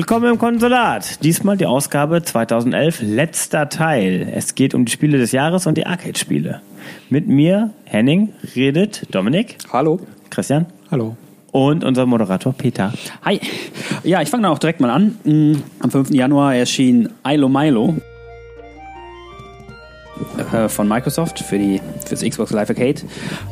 Willkommen im Konsulat. Diesmal die Ausgabe 2011, letzter Teil. Es geht um die Spiele des Jahres und die Arcade-Spiele. Mit mir, Henning, redet Dominik. Hallo. Christian. Hallo. Und unser Moderator Peter. Hi. Ja, ich fange dann auch direkt mal an. Mm, Am 5. Januar erschien Ilo Milo äh, von Microsoft für die fürs Xbox Live Arcade.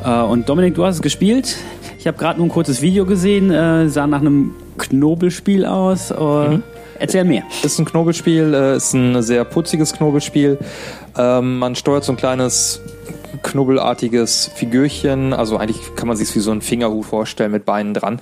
Äh, Und Dominik, du hast es gespielt. Ich habe gerade nur ein kurzes Video gesehen, äh, sah nach einem Knobelspiel aus. Äh, Erzähl mehr. Ist ein Knobelspiel, äh, ist ein sehr putziges Knobelspiel. Ähm, man steuert so ein kleines knobbelartiges Figürchen, also eigentlich kann man sich wie so ein Fingerhut vorstellen mit Beinen dran.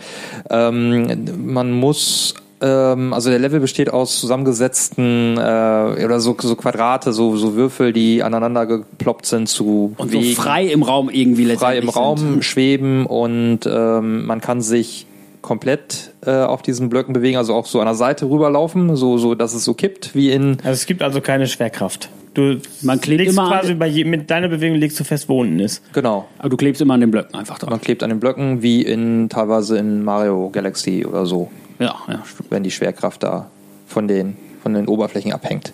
Ähm, man muss ähm, also der Level besteht aus zusammengesetzten äh, oder so, so Quadrate, so, so Würfel, die aneinander geploppt sind zu Und so Wegen. frei im Raum irgendwie frei im letztendlich Raum sind. schweben und ähm, man kann sich komplett äh, auf diesen Blöcken bewegen, also auch so an der Seite rüberlaufen, so, so dass es so kippt, wie in Also es gibt also keine Schwerkraft. Du Man klebt immer an- quasi bei je, mit deiner Bewegung legst du fest, wo unten ist. genau. Aber du klebst immer an den Blöcken einfach drauf. Man klebt an den Blöcken wie in teilweise in Mario Galaxy oder so, Ja, ja, stimmt. wenn die Schwerkraft da von den von den Oberflächen abhängt.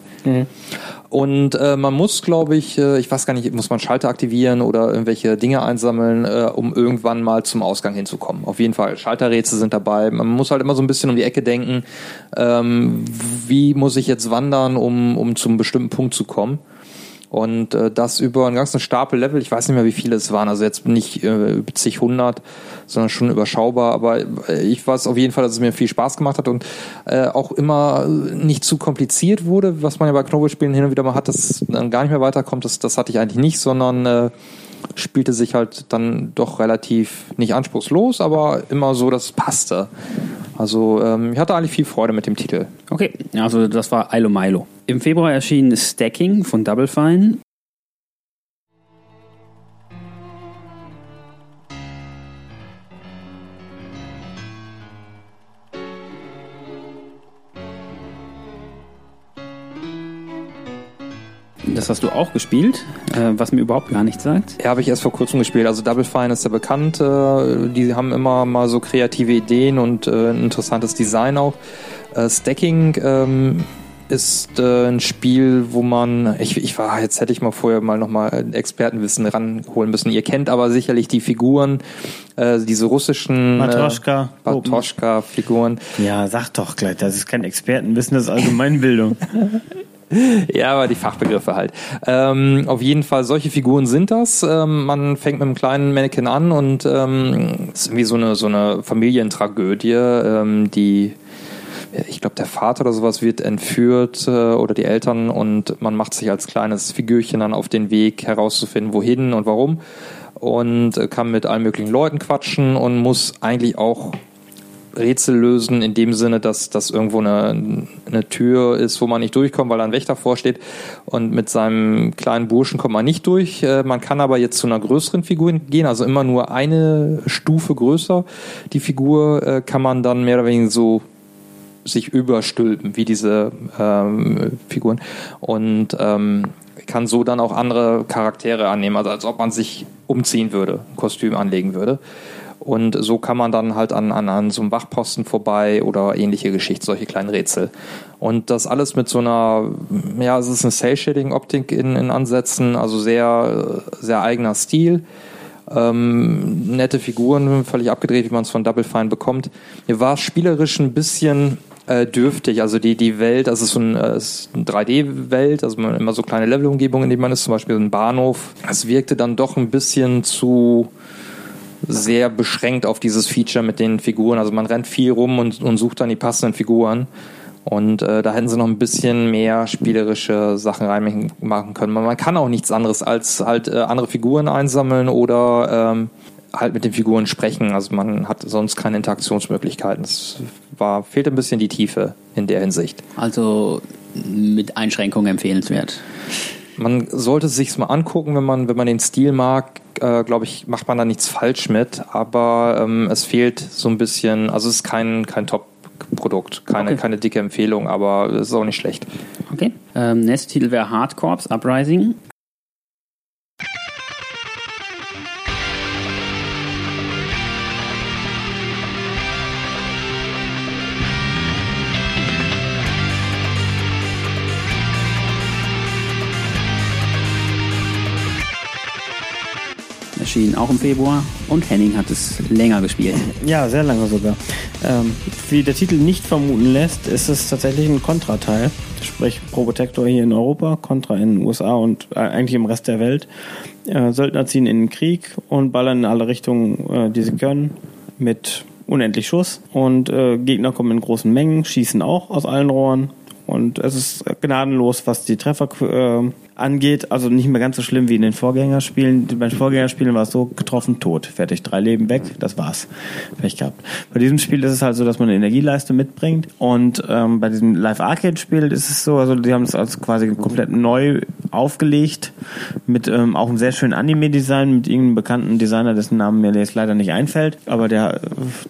Und äh, man muss, glaube ich, äh, ich weiß gar nicht, muss man Schalter aktivieren oder irgendwelche Dinge einsammeln, äh, um irgendwann mal zum Ausgang hinzukommen. Auf jeden Fall, Schalterrätsel sind dabei. Man muss halt immer so ein bisschen um die Ecke denken, ähm, wie muss ich jetzt wandern, um, um zum bestimmten Punkt zu kommen. Und äh, das über einen ganzen Stapel Level, ich weiß nicht mehr, wie viele es waren, also jetzt nicht äh, zig hundert, sondern schon überschaubar, aber äh, ich weiß auf jeden Fall, dass es mir viel Spaß gemacht hat und äh, auch immer nicht zu kompliziert wurde, was man ja bei Knobelspielen hin und wieder mal hat, dass dann gar nicht mehr weiterkommt, das, das hatte ich eigentlich nicht, sondern äh, spielte sich halt dann doch relativ nicht anspruchslos, aber immer so, dass es passte. Also ähm, ich hatte eigentlich viel Freude mit dem Titel. Okay, also das war Ilo Milo. Im Februar erschien Stacking von Double Fine. Das hast du auch gespielt, äh, was mir überhaupt gar nichts sagt. Ja, habe ich erst vor kurzem gespielt. Also Double Fine ist ja bekannt. Äh, die haben immer mal so kreative Ideen und äh, ein interessantes Design auch. Äh, Stacking ähm, ist äh, ein Spiel, wo man, ich, ich war, jetzt hätte ich mal vorher mal nochmal Expertenwissen ranholen müssen. Ihr kennt aber sicherlich die Figuren, äh, diese russischen Matroschka. äh, Matroschka-Figuren. Ja, sag doch gleich, das ist kein Expertenwissen, das ist Allgemeinbildung. Ja, aber die Fachbegriffe halt. Ähm, auf jeden Fall, solche Figuren sind das. Ähm, man fängt mit einem kleinen Mannequin an und ähm, ist irgendwie so eine, so eine Familientragödie, ähm, die ich glaube, der Vater oder sowas wird entführt äh, oder die Eltern und man macht sich als kleines Figürchen dann auf den Weg herauszufinden, wohin und warum und äh, kann mit allen möglichen Leuten quatschen und muss eigentlich auch Rätsel lösen in dem Sinne, dass das irgendwo eine, eine Tür ist, wo man nicht durchkommt, weil da ein Wächter vorsteht. Und mit seinem kleinen Burschen kommt man nicht durch. Äh, Man kann aber jetzt zu einer größeren Figur gehen, also immer nur eine Stufe größer. Die Figur äh, kann man dann mehr oder weniger so sich überstülpen, wie diese ähm, Figuren. Und ähm, kann so dann auch andere Charaktere annehmen, also als ob man sich umziehen würde, ein Kostüm anlegen würde. Und so kann man dann halt an, an, an so einem Wachposten vorbei oder ähnliche Geschichten, solche kleinen Rätsel. Und das alles mit so einer, ja, es ist eine Cell-Shading-Optik in, in Ansätzen, also sehr, sehr eigener Stil. Ähm, nette Figuren, völlig abgedreht, wie man es von Double Fine bekommt. Mir war spielerisch ein bisschen äh, dürftig. Also die, die Welt, das ist so ein, äh, eine 3D-Welt, also man immer so kleine Levelumgebungen, in denen man ist, zum Beispiel ein Bahnhof. Es wirkte dann doch ein bisschen zu sehr beschränkt auf dieses Feature mit den Figuren. Also man rennt viel rum und, und sucht dann die passenden Figuren. Und äh, da hätten sie noch ein bisschen mehr spielerische Sachen reinmachen können. Man, man kann auch nichts anderes als halt äh, andere Figuren einsammeln oder ähm, halt mit den Figuren sprechen. Also man hat sonst keine Interaktionsmöglichkeiten. Es war, fehlt ein bisschen die Tiefe in der Hinsicht. Also mit Einschränkungen empfehlenswert. Man sollte es sich mal angucken, wenn man, wenn man den Stil mag, äh, glaube ich, macht man da nichts falsch mit, aber ähm, es fehlt so ein bisschen, also es ist kein, kein Top-Produkt, keine, Okay. keine dicke Empfehlung, aber es ist auch nicht schlecht. Okay. Ähm, nächster Titel wäre Hard Corps Uprising. Erschien auch im Februar und Henning hat es länger gespielt. Ja, sehr lange sogar. Ähm, wie der Titel nicht vermuten lässt, ist es tatsächlich ein Contra-Teil. Sprich, Probotector hier in Europa, Contra in den USA und äh, eigentlich im Rest der Welt. Äh, Söldner ziehen in den Krieg und ballern in alle Richtungen, äh, die sie können, mit unendlich Schuss. Und äh, Gegner kommen in großen Mengen, schießen auch aus allen Rohren. Und es ist gnadenlos, was die Treffer äh, angeht. Also nicht mehr ganz so schlimm wie in den Vorgängerspielen. Bei den Vorgängerspielen war es so getroffen, tot, fertig, drei Leben weg, das war's. Pech gehabt. Bei diesem Spiel ist es halt so, dass man eine Energieleiste mitbringt. Und ähm, bei diesem Live-Arcade-Spiel ist es so, also die haben es also quasi komplett neu aufgelegt mit ähm, auch einem sehr schönen Anime-Design mit irgendeinem bekannten Designer, dessen Namen mir jetzt leider nicht einfällt. Aber der,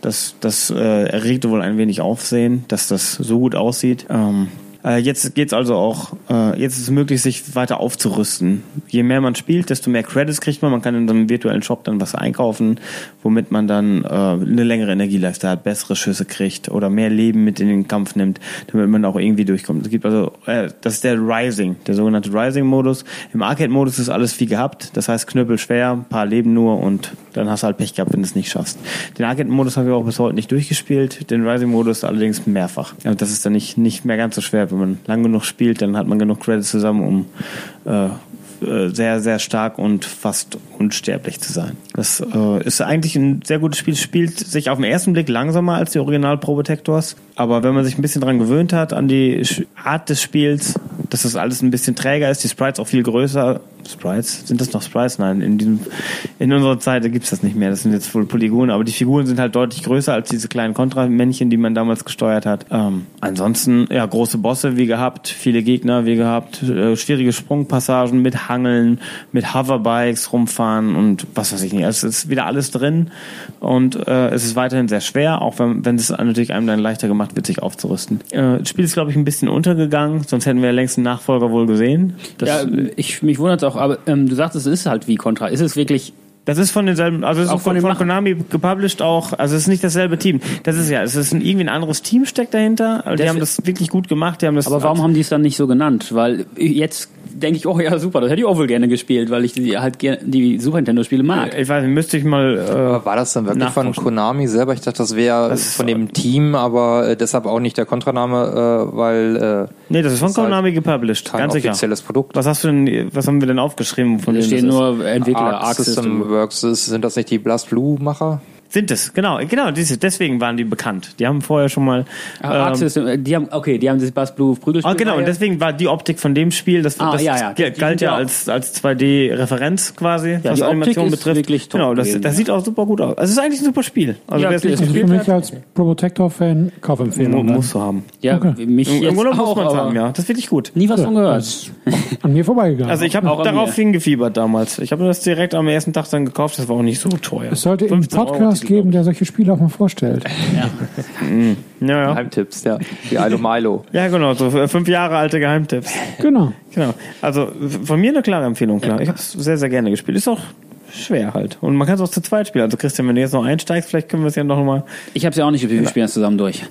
das, das äh, erregte wohl ein wenig Aufsehen, dass das so gut aussieht. Ähm, äh, jetzt geht's also auch, äh, jetzt ist es möglich, sich weiter aufzurüsten. Je mehr man spielt, desto mehr Credits kriegt man. Man kann in so einem virtuellen Shop dann was einkaufen, womit man dann äh, eine längere Energieleiste hat, bessere Schüsse kriegt oder mehr Leben mit in den Kampf nimmt, damit man auch irgendwie durchkommt. Es gibt also, äh, das ist der Rising, der sogenannte Rising-Modus. Im Arcade-Modus ist alles wie gehabt. Das heißt, Knüppel schwer, paar Leben nur und dann hast du halt Pech gehabt, wenn du es nicht schaffst. Den Arcade-Modus habe ich auch bis heute nicht durchgespielt. Den Rising-Modus allerdings mehrfach. Ja, das ist dann nicht, nicht mehr ganz so schwer wenn man lang genug spielt, dann hat man genug Credits zusammen, um äh, äh, sehr, sehr stark und fast unsterblich zu sein. Das äh, ist eigentlich ein sehr gutes Spiel, spielt sich auf den ersten Blick langsamer als die Original Probotectors, aber wenn man sich ein bisschen dran gewöhnt hat, an die Art des Spiels, dass das alles ein bisschen träger ist, die Sprites auch viel größer, Sprites? Sind das noch Sprites? Nein, in diesem, in unserer Zeit gibt es das nicht mehr. Das sind jetzt wohl Polygone, aber die Figuren sind halt deutlich größer als diese kleinen Kontramännchen, die man damals gesteuert hat. Ähm, ansonsten, ja, große Bosse wie gehabt, viele Gegner wie gehabt, äh, schwierige Sprungpassagen mit Hangeln, mit Hoverbikes rumfahren und was weiß ich nicht. Es ist wieder alles drin und äh, es ist weiterhin sehr schwer, auch wenn, wenn es natürlich einem dann leichter gemacht wird, sich aufzurüsten. Äh, das Spiel ist, glaube ich, ein bisschen untergegangen, sonst hätten wir längst einen Nachfolger wohl gesehen. Das, ja, ich, mich wundert auch, aber ähm, du sagst, es ist halt wie Contra. Ist es wirklich das ist von denselben, also ist auch von, von, von Konami gepublished auch, also es ist nicht dasselbe Team. Das ist ja, es ist ein, irgendwie ein anderes Team steckt dahinter. Also die haben das wirklich gut gemacht. Die haben das aber warum haben die es dann nicht so genannt? Weil jetzt denke ich, oh ja, super, das hätte ich auch wohl gerne gespielt, weil ich die, halt die Super Nintendo-Spiele mag. Ich weiß, müsste ich mal. Äh, war das dann wirklich von Konami selber? Ich dachte, das wäre von dem Team, aber äh, deshalb auch nicht der Kontraname, äh, weil. Äh, nee, das ist von Konami halt gepublished, ganz sicher. offizielles Produkt. Was hast du denn, was haben wir denn aufgeschrieben? Von da stehen nur Entwickler, Arc, Arc System, System Works. Sind das nicht die Blast Blue-Macher? Sind es, genau, genau, diese, deswegen waren die bekannt. Die haben vorher schon mal. Ähm, die haben, okay, die haben das Bass Blue Prügelspiel. Ah, genau, und deswegen war die Optik von dem Spiel, das, ah, das ja, ja. galt ja als, als 2D-Referenz quasi, ja, was die Animation Optik betrifft. Wirklich top genau, das, gewesen, das sieht auch super gut aus. Also es ist eigentlich ein super Spiel. Also ja, wer es nicht gespielt für mich als Probotector-Fan Kaufempfehlung. Muss du haben. Ja, okay. mich Im, jetzt auch, muss man haben, ja. Das ist wirklich gut. Nie was ja, von gehört. An mir vorbeigegangen. Also ich habe darauf hingefiebert damals. Ich habe das direkt am ersten Tag dann gekauft. Das war auch nicht so teuer. Es sollte einen Podcast geben, der solche Spiele Spiel auch mal vorstellt. Ja. Mhm. ja, ja. Geheimtipps, ja. Wie Ilo Milo. Ja, genau, so fünf Jahre alte Geheimtipps. Genau. Genau. Also von mir eine klare Empfehlung, klar. Ich habe es sehr, sehr gerne gespielt. Ist auch schwer halt. Und man kann es auch zu zweit spielen. Also Christian, wenn du jetzt noch einsteigst, vielleicht können wir es ja noch mal. Ich habe es ja auch nicht gespielt, wir spielen es zusammen durch.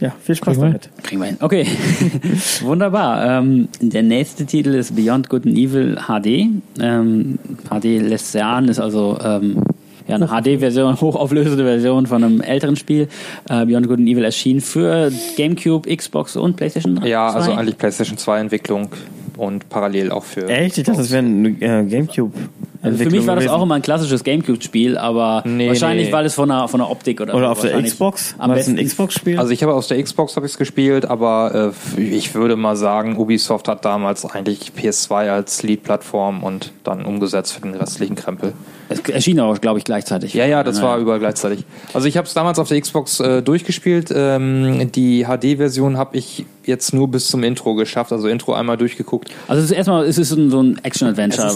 Ja, viel Spaß Kriegen damit. Kriegen wir hin. Okay, wunderbar. Ähm, der nächste Titel ist Beyond Good and Evil HD. Ähm, HD lässt sehr an, ist also ähm, ja, eine HD-Version, hochauflösende Version von einem älteren Spiel. Äh, Beyond Good and Evil erschien für GameCube, Xbox und PlayStation 3. Ja, also eigentlich PlayStation 2 Entwicklung und parallel auch für. Echt? Ich dachte, das wäre ein äh, GameCube. Also für mich war das auch immer ein klassisches Gamecube-Spiel, aber nee, wahrscheinlich, nee. weil es von der, von der Optik oder Oder so auf der Xbox? Am war besten ein Xbox-Spiel? Also ich habe aus der Xbox habe ich es gespielt, aber äh, ich würde mal sagen, Ubisoft hat damals eigentlich PS2 als Lead-Plattform und dann umgesetzt für den restlichen Krempel. Es erschien auch, glaube ich, gleichzeitig. Ja, ja, das war überall gleichzeitig. Also ich habe es damals auf der Xbox äh, durchgespielt. Ähm, die HD-Version habe ich jetzt nur bis zum Intro geschafft, also Intro einmal durchgeguckt. Also es ist erstmal, es ist so ein Action-Adventure.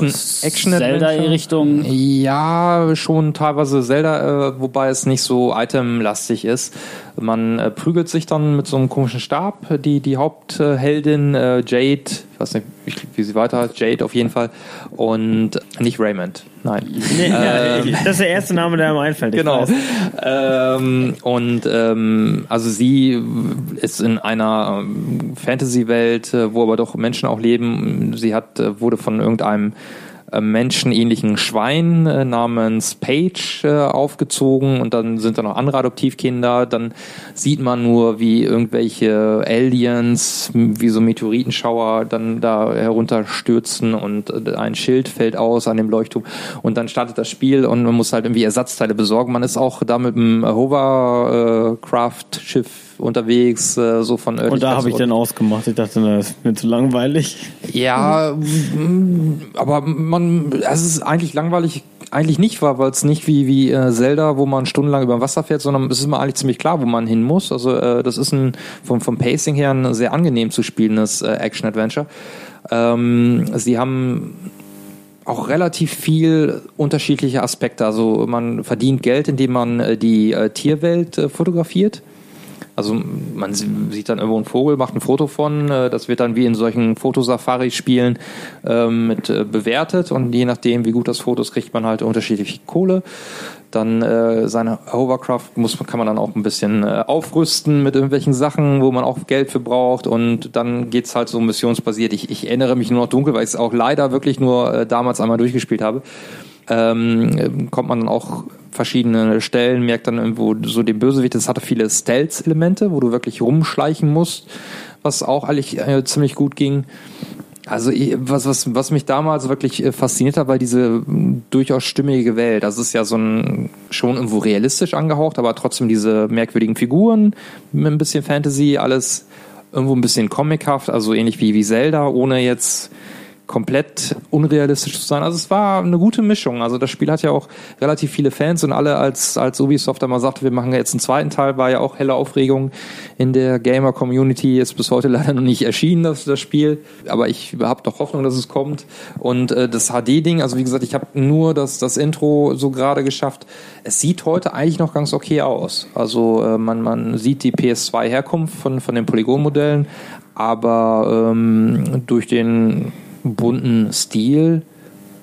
Action-Adventure. Zelda-Richtung. Ja, schon teilweise Zelda, äh, wobei es nicht so itemlastig ist. Man äh, prügelt sich dann mit so einem komischen Stab. Die, die Hauptheldin äh, Jade, ich weiß nicht, wie sie weiter heißt, Jade auf jeden Fall. Und nicht Raymond, nein. Nee, ähm, das ist der erste Name, der mir einfällt. Genau. Ähm, und ähm, also sie ist in einer ähm, Fantasy-Welt, äh, wo aber doch Menschen auch leben. Sie hat, äh, wurde von irgendeinem menschenähnlichen Schwein äh, namens Page äh, aufgezogen und dann sind da noch andere Adoptivkinder. Dann sieht man nur, wie irgendwelche Aliens, wie so Meteoritenschauer dann da herunterstürzen und äh, ein Schild fällt aus an dem Leuchtturm und dann startet das Spiel und man muss halt irgendwie Ersatzteile besorgen. Man ist auch da mit dem Hovercraft-Schiff unterwegs, äh, so von Und da habe ich dann ausgemacht. Ich dachte, na, das ist mir zu langweilig. ja, mm, aber man, es ist eigentlich langweilig, eigentlich nicht war, weil es nicht wie wie äh, Zelda, wo man stundenlang über dem Wasser fährt, sondern es ist immer eigentlich ziemlich klar, wo man hin muss. Also äh, das ist ein vom vom Pacing her ein sehr angenehm zu spielendes äh, Action Adventure. Ähm, sie haben auch relativ viel unterschiedliche Aspekte. Also man verdient Geld, indem man äh, die äh, Tierwelt äh, fotografiert. Also man sie- sieht dann irgendwo einen Vogel, macht ein Foto von, äh, das wird dann wie in solchen Fotosafari-Spielen ähm, mit äh, bewertet und je nachdem, wie gut das Foto ist, kriegt man halt unterschiedliche Kohle. Dann äh, seine Hovercraft muss, kann man dann auch ein bisschen äh, aufrüsten mit irgendwelchen Sachen, wo man auch Geld für braucht und dann geht's halt so missionsbasiert. Ich, ich erinnere mich nur noch dunkel, weil ich es auch leider wirklich nur äh, damals einmal durchgespielt habe ähm, kommt man dann auch verschiedene Stellen, merkt dann irgendwo so den Bösewicht, das hatte viele Stealth-Elemente, wo du wirklich rumschleichen musst, was auch eigentlich äh, ziemlich gut ging. Also was, was, was mich damals wirklich äh, fasziniert hat, war diese mh, durchaus stimmige Welt. Das ist ja so ein schon irgendwo realistisch angehaucht, aber trotzdem diese merkwürdigen Figuren mit ein bisschen Fantasy, alles irgendwo ein bisschen comichaft, also ähnlich wie, wie Zelda, ohne jetzt komplett unrealistisch zu sein. Also es war eine gute Mischung. Also das Spiel hat ja auch relativ viele Fans und alle als, als Ubisoft einmal sagte, wir machen jetzt einen zweiten Teil, war ja auch helle Aufregung in der Gamer-Community. Ist bis heute leider noch nicht erschienen, das, das Spiel. Aber ich habe doch Hoffnung, dass es kommt. Und äh, das HD-Ding, also wie gesagt, ich habe nur das, das Intro so gerade geschafft. Es sieht heute eigentlich noch ganz okay aus. Also äh, man, man sieht die PS2-Herkunft von, von den Polygonmodellen, aber ähm, durch den bunten Stil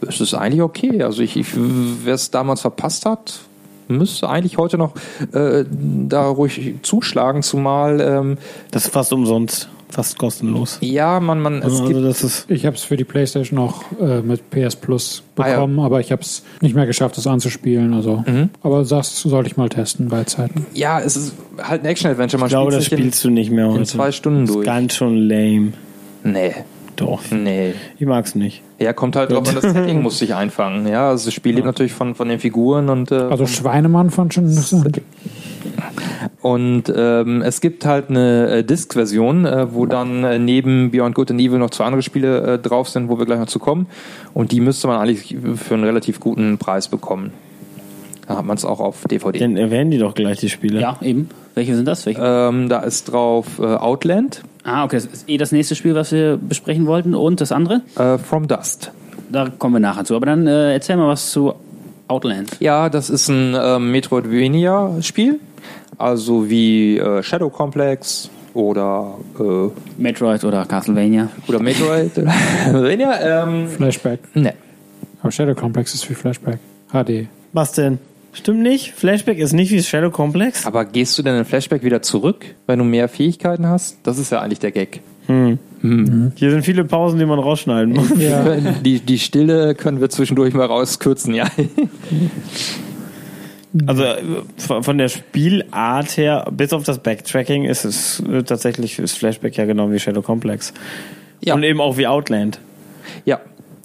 ist es eigentlich okay. Also ich, ich wer es damals verpasst hat, müsste eigentlich heute noch äh, da ruhig zuschlagen, zumal ähm, Das ist fast umsonst. Fast kostenlos. ja, man, man, es Also gibt das ist Ich habe es für die PlayStation auch äh, mit PS Plus Ah, ja. bekommen, aber ich habe es nicht mehr geschafft, das anzuspielen. Also, Mhm. aber das sollte ich mal testen bei Zeiten. ja, es ist halt ein Action-Adventure. Man ich glaube, das spielst du nicht mehr heute. in, in zwei Stunden Das ist durch. ganz schon lame. Nee, Doch. nee. Ich mag's nicht. Ja, kommt halt drauf an, das Setting muss sich einfangen. Ja, also das Spiel lebt natürlich von, von den Figuren und äh, Also Schweinemann fand schon interessant. Und ähm, es gibt halt eine äh, Disk-Version, äh, wo dann äh, neben Beyond Good and Evil noch zwei andere Spiele äh, drauf sind, wo wir gleich noch zu kommen. Und die müsste man eigentlich für einen relativ guten Preis bekommen. Da hat man es auch auf DVD. Dann erwähnen die doch gleich die Spiele. Ja, eben. Welche sind das? Welche? ähm, da ist drauf äh, Outland, Ah, okay. Das ist eh das nächste Spiel, was wir besprechen wollten. Und das andere? äh, From Dust. Da kommen wir nachher zu. Aber dann äh, erzähl mal was zu Outland. Ja, das ist ein ähm, Metroidvania-Spiel. Also wie äh, Shadow Complex oder, äh, Metroid oder Castlevania. oder Metroid. Metroidvania, ähm, Flashback. ne. Aber Shadow Complex ist wie Flashback. HD. Was denn? Stimmt nicht? Flashback ist nicht wie Shadow Complex? Aber gehst du denn in Flashback wieder zurück, wenn du mehr Fähigkeiten hast? Das ist ja eigentlich der Gag. Hier sind viele Pausen, die man rausschneiden muss. Ja. Die, die Stille können wir zwischendurch mal rauskürzen, ja. Also von der Spielart her, bis auf das Backtracking, ist es tatsächlich ist Flashback ja genau wie Shadow Complex. Ja. Und eben auch wie Outland. Ja.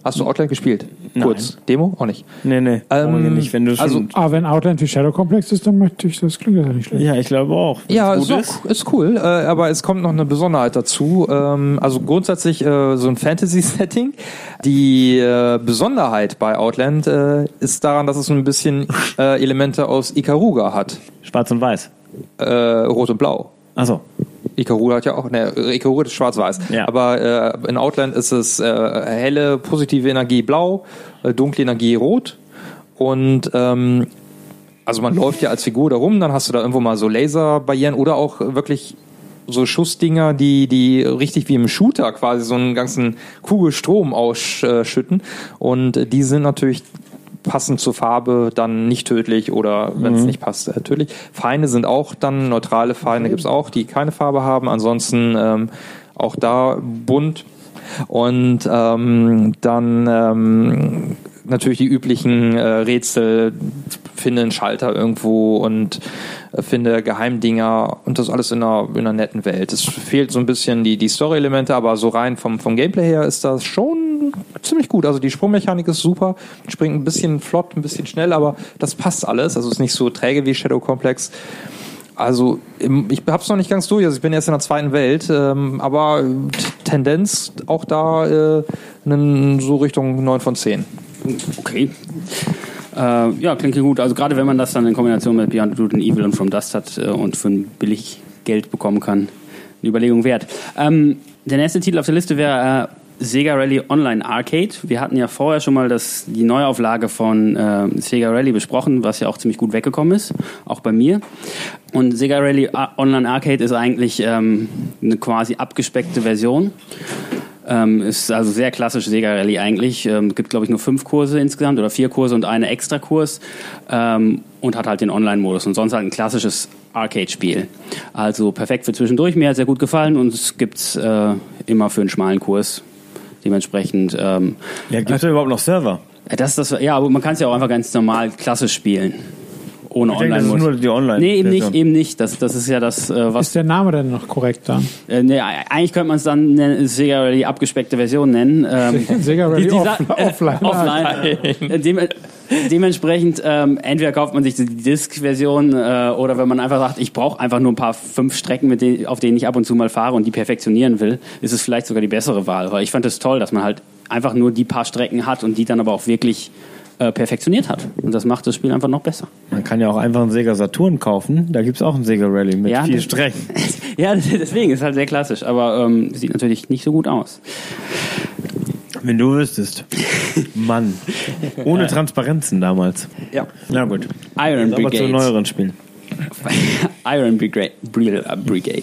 Hast du Outland gespielt? Kurz. Demo? Auch nicht. Nee, nee. Ähm, nicht, wenn du also- Aber wenn Outland wie Shadow Complex ist, dann möchte ich, das klingt ja nicht schlecht. ja, ich glaube auch. Ja, ist, auch, ist cool, äh, aber es kommt noch eine Besonderheit dazu. Ähm, also grundsätzlich äh, so ein Fantasy-Setting. Die äh, Besonderheit bei Outland äh, ist daran, dass es so ein bisschen äh, Elemente aus Ikaruga hat. Schwarz und Weiß. Äh, Rot und Blau. Achso. Ikaruga hat ja auch, ne, Ikaruga ist schwarz-weiß. Ja. Aber äh, in Outland ist es äh, helle, positive Energie blau, äh, dunkle Energie rot. Und ähm, also man läuft ja als Figur da rum, dann hast du da irgendwo mal so Laserbarrieren oder auch wirklich so Schussdinger, die, die richtig wie im Shooter quasi so einen ganzen Kugelstrom ausschütten. Und die sind natürlich passend zur Farbe dann nicht tödlich oder wenn es nicht passt, äh, tödlich. Feinde sind auch dann, neutrale Feinde gibt's auch, die keine Farbe haben. Ansonsten ähm, auch da bunt. Und ähm, dann ähm, natürlich die üblichen äh, Rätsel, finde einen Schalter irgendwo und äh, finde Geheimdinger und das alles in einer, in einer netten Welt. Es fehlt so ein bisschen die, die Story-Elemente, aber so rein vom, vom Gameplay her ist das schon ziemlich gut. Also die Sprungmechanik ist super, springt ein bisschen flott, ein bisschen schnell, aber das passt alles. Also ist nicht so träge wie Shadow Complex. Also ich habe es noch nicht ganz durch. Also ich bin jetzt in der zweiten Welt, ähm, aber Tendenz auch da äh, so Richtung 9 von 10. Okay. Äh, ja, klingt gut. Also gerade wenn man das dann in Kombination mit Beyond Good and Evil und From Dust hat äh, und für ein billig Geld bekommen kann, eine Überlegung wert. Ähm, der nächste Titel auf der Liste wäre äh, Sega Rally Online Arcade. Wir hatten ja vorher schon mal das, die Neuauflage von äh, Sega Rally besprochen, was ja auch ziemlich gut weggekommen ist, auch bei mir. Und Sega Rally A- Online Arcade ist eigentlich ähm, eine quasi abgespeckte Version. Ähm, ist also sehr klassisch Sega Rally eigentlich. Ähm, gibt, glaube ich, nur fünf Kurse insgesamt oder vier Kurse und eine Extrakurs. Ähm, und hat halt den Online-Modus und sonst halt ein klassisches Arcade-Spiel. Also perfekt für zwischendurch. Mir hat sehr gut gefallen und es gibt's äh, immer für einen schmalen Kurs. Dementsprechend. Ähm, Ja, gibt es da überhaupt noch Server? das ist das, ja, aber man kann es ja auch einfach ganz normal klassisch spielen. Ohne Ich denke, das ist nur die Online. Nee, eben nicht, eben nicht. Das, das ist ja das, äh, was Ist der Name denn noch korrekt dann? äh, nee, eigentlich könnte man es dann nennen, Sega Rally abgespeckte Version nennen. Ähm, Sega Rally die- die off, äh, offline. offline. Dem, dementsprechend, ähm, entweder kauft man sich die Disk-Version äh, oder wenn man einfach sagt, ich brauche einfach nur ein paar fünf Strecken, mit denen, auf denen ich ab und zu mal fahre und die perfektionieren will, ist es vielleicht sogar die bessere Wahl. Weil ich fand es toll, dass man halt einfach nur die paar Strecken hat und die dann aber auch wirklich äh, perfektioniert hat. Und das macht das Spiel einfach noch besser. Man kann ja auch einfach einen Sega Saturn kaufen. Da gibt es auch einen Sega Rally mit Ja, vier Strecken. ja, deswegen ist halt sehr klassisch, aber ähm, sieht natürlich nicht so gut aus. Wenn du wüsstest. Mann. Ohne Transparenzen damals. Ja. Na gut. Iron Jetzt aber zu Brigade. neueren Spielen. Iron Brigade, Brigade.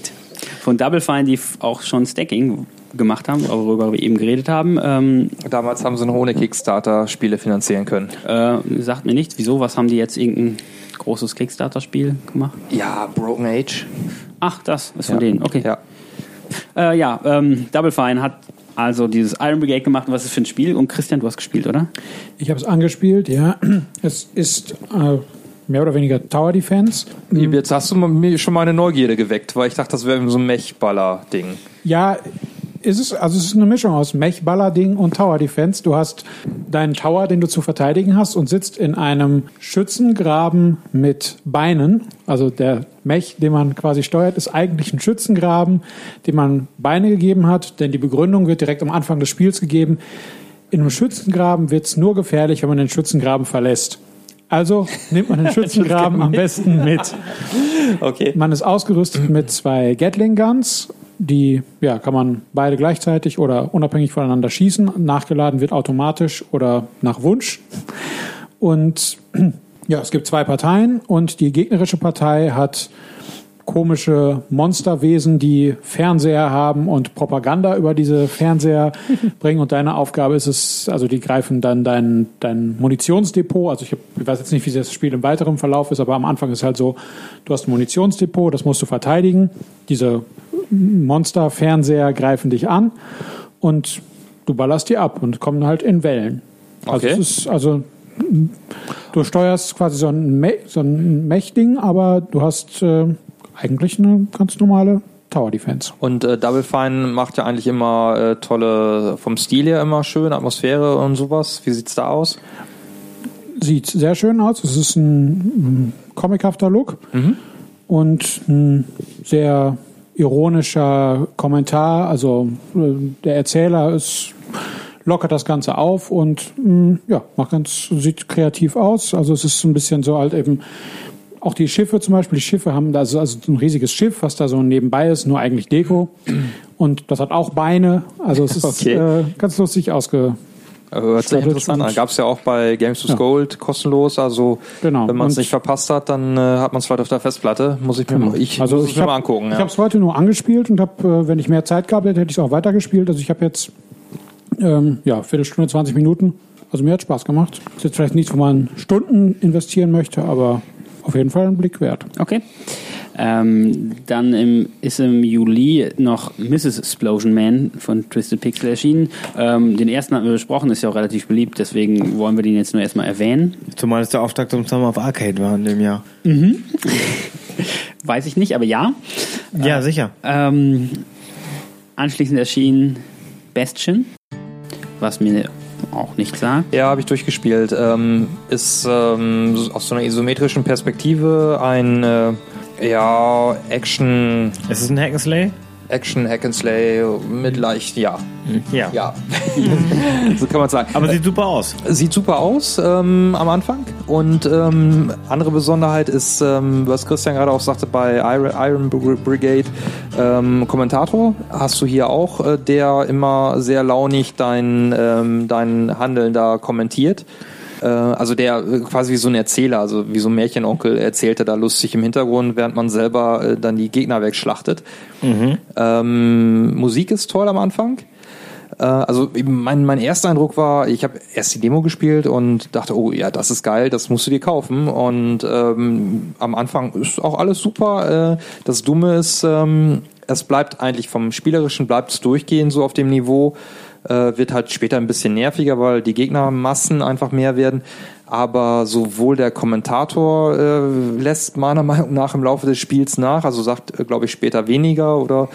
Von Double Fine, die auch schon Stacking gemacht haben, worüber wir eben geredet haben. Ähm, Damals haben sie noch ohne Kickstarter Spiele finanzieren können. äh, sagt mir nichts, wieso, was haben die jetzt irgendein großes Kickstarter-Spiel gemacht? Ja, Broken Age. Ach, das ist von ja. denen, okay. Ja. Äh, ja, ähm, Double Fine hat also dieses Iron Brigade gemacht. Und was ist das für ein Spiel? Und Christian, du hast gespielt, oder? Ich habe es angespielt, ja. Es ist äh, mehr oder weniger Tower Defense. Jetzt hast du mir schon meine Neugierde geweckt, weil ich dachte, das wäre so ein Mechballer-Ding. Ja, ist es, also es ist eine Mischung aus Mech-Baller-Ding und Tower Defense. Du hast deinen Tower, den du zu verteidigen hast und sitzt in einem Schützengraben mit Beinen. Also der Mech, den man quasi steuert, ist eigentlich ein Schützengraben, dem man Beine gegeben hat, denn die Begründung wird direkt am Anfang des Spiels gegeben. In einem Schützengraben wird es nur gefährlich, wenn man den Schützengraben verlässt. Also nimmt man den Schützengraben am besten mit. Okay. Man ist ausgerüstet mit zwei Gatling Guns. Die ja, kann man beide gleichzeitig oder unabhängig voneinander schießen. Nachgeladen wird automatisch oder nach Wunsch. Und ja, es gibt zwei Parteien und die gegnerische Partei hat komische Monsterwesen, die Fernseher haben und Propaganda über diese Fernseher bringen. Und deine Aufgabe ist es, also die greifen dann dein, dein Munitionsdepot. Also ich, hab, ich weiß jetzt nicht, wie das Spiel im weiteren Verlauf ist, aber am Anfang ist halt so, du hast ein Munitionsdepot, das musst du verteidigen. Diese Monster-Fernseher greifen dich an und du ballerst die ab und kommen halt in Wellen. Also Okay. es ist, also du steuerst quasi so ein, Me so ein Mech-Ding, aber du hast äh, eigentlich eine ganz normale Tower Defense. Und äh, Double Fine macht ja eigentlich immer äh, tolle, vom Stil her immer schön, Atmosphäre und sowas. Wie sieht's da aus? Sieht sehr schön aus. Es ist ein, ein comichafter Look und ein sehr ironischer Kommentar. Also äh, der Erzähler ist lockert das Ganze auf und mh, ja, macht ganz, sieht kreativ aus. Also es ist ein bisschen so halt eben auch die Schiffe zum Beispiel, die Schiffe haben da also, also ein riesiges Schiff, was da so nebenbei ist, nur eigentlich Deko. Und das hat auch Beine. Also es ist Okay. äh, ganz lustig ausge. Hört sich interessant an. Gab es ja auch bei Games to Ja. Gold kostenlos. Also Genau. wenn man es nicht verpasst hat, dann äh, hat man es vielleicht auf der Festplatte. Muss ich mir, mal, ich, also muss ich ich mir hab, mal angucken. Ich Ja. habe es heute nur angespielt und habe, äh, wenn ich mehr Zeit gehabt hätte, hätte ich es auch weitergespielt. Also ich habe jetzt ähm, ja Viertelstunde, 20 Minuten. Also mir hat Spaß gemacht. Ist jetzt vielleicht nichts, wo man Stunden investieren möchte, aber auf jeden Fall ein Blick wert. Okay. Ähm, dann im, ist im Juli noch Mrs. Explosion Man von Twisted Pixel erschienen. Ähm, den ersten hatten wir besprochen, ist ja auch relativ beliebt, deswegen wollen wir den jetzt nur erstmal erwähnen. Zumal es der Auftakt zum Summer of Arcade war in dem Jahr. Weiß ich nicht, aber ja. Ja, sicher. Ähm, anschließend erschien Bastion, was mir auch nichts sagt. Ja, habe ich durchgespielt. Ähm, ist ähm, aus so einer isometrischen Perspektive ein äh, ja, Action, Es ist ein Hack'n'Slay? Action Hack and Slay mit leicht, ja. Ja. Ja. so kann man sagen. Aber sieht super aus. Sieht super aus ähm, am Anfang. Und ähm, andere Besonderheit ist, ähm, was Christian gerade auch sagte, bei Iron, Iron Brigade ähm, Kommentator hast du hier auch, äh, der immer sehr launig dein, ähm, dein Handeln da kommentiert. Äh, also der äh, quasi wie so ein Erzähler, also wie so ein Märchenonkel erzählte da lustig im Hintergrund, während man selber äh, dann die Gegner wegschlachtet. Ähm, Musik ist toll am Anfang. Äh, Also mein, mein erster Eindruck war, ich habe erst die Demo gespielt und dachte, oh ja, das ist geil, das musst du dir kaufen. Und ähm, am Anfang ist auch alles super. Äh, das Dumme ist, ähm, es bleibt eigentlich vom Spielerischen bleibt es durchgehend so auf dem Niveau. Äh, wird halt später ein bisschen nerviger, weil die Gegnermassen einfach mehr werden. Aber sowohl der Kommentator äh, lässt meiner Meinung nach im Laufe des Spiels nach, also sagt, äh, glaube ich, später weniger oder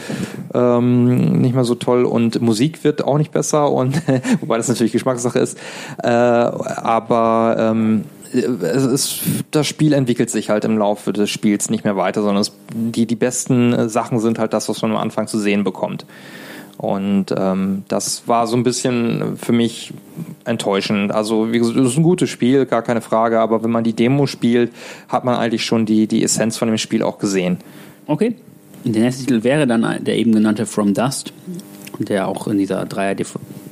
ähm, nicht mehr so toll und Musik wird auch nicht besser und wobei das natürlich Geschmackssache ist. Äh, aber ähm, es ist, das Spiel entwickelt sich halt im Laufe des Spiels nicht mehr weiter, sondern es, die, die besten äh, Sachen sind halt das, was man am Anfang zu sehen bekommt. Und ähm, das war so ein bisschen für mich enttäuschend. Also wie gesagt, es ist ein gutes Spiel, gar keine Frage, aber wenn man die Demo spielt, hat man eigentlich schon die, die Essenz von dem Spiel auch gesehen. Okay. Der nächste Titel wäre dann der eben genannte From Dust, der auch in dieser 3er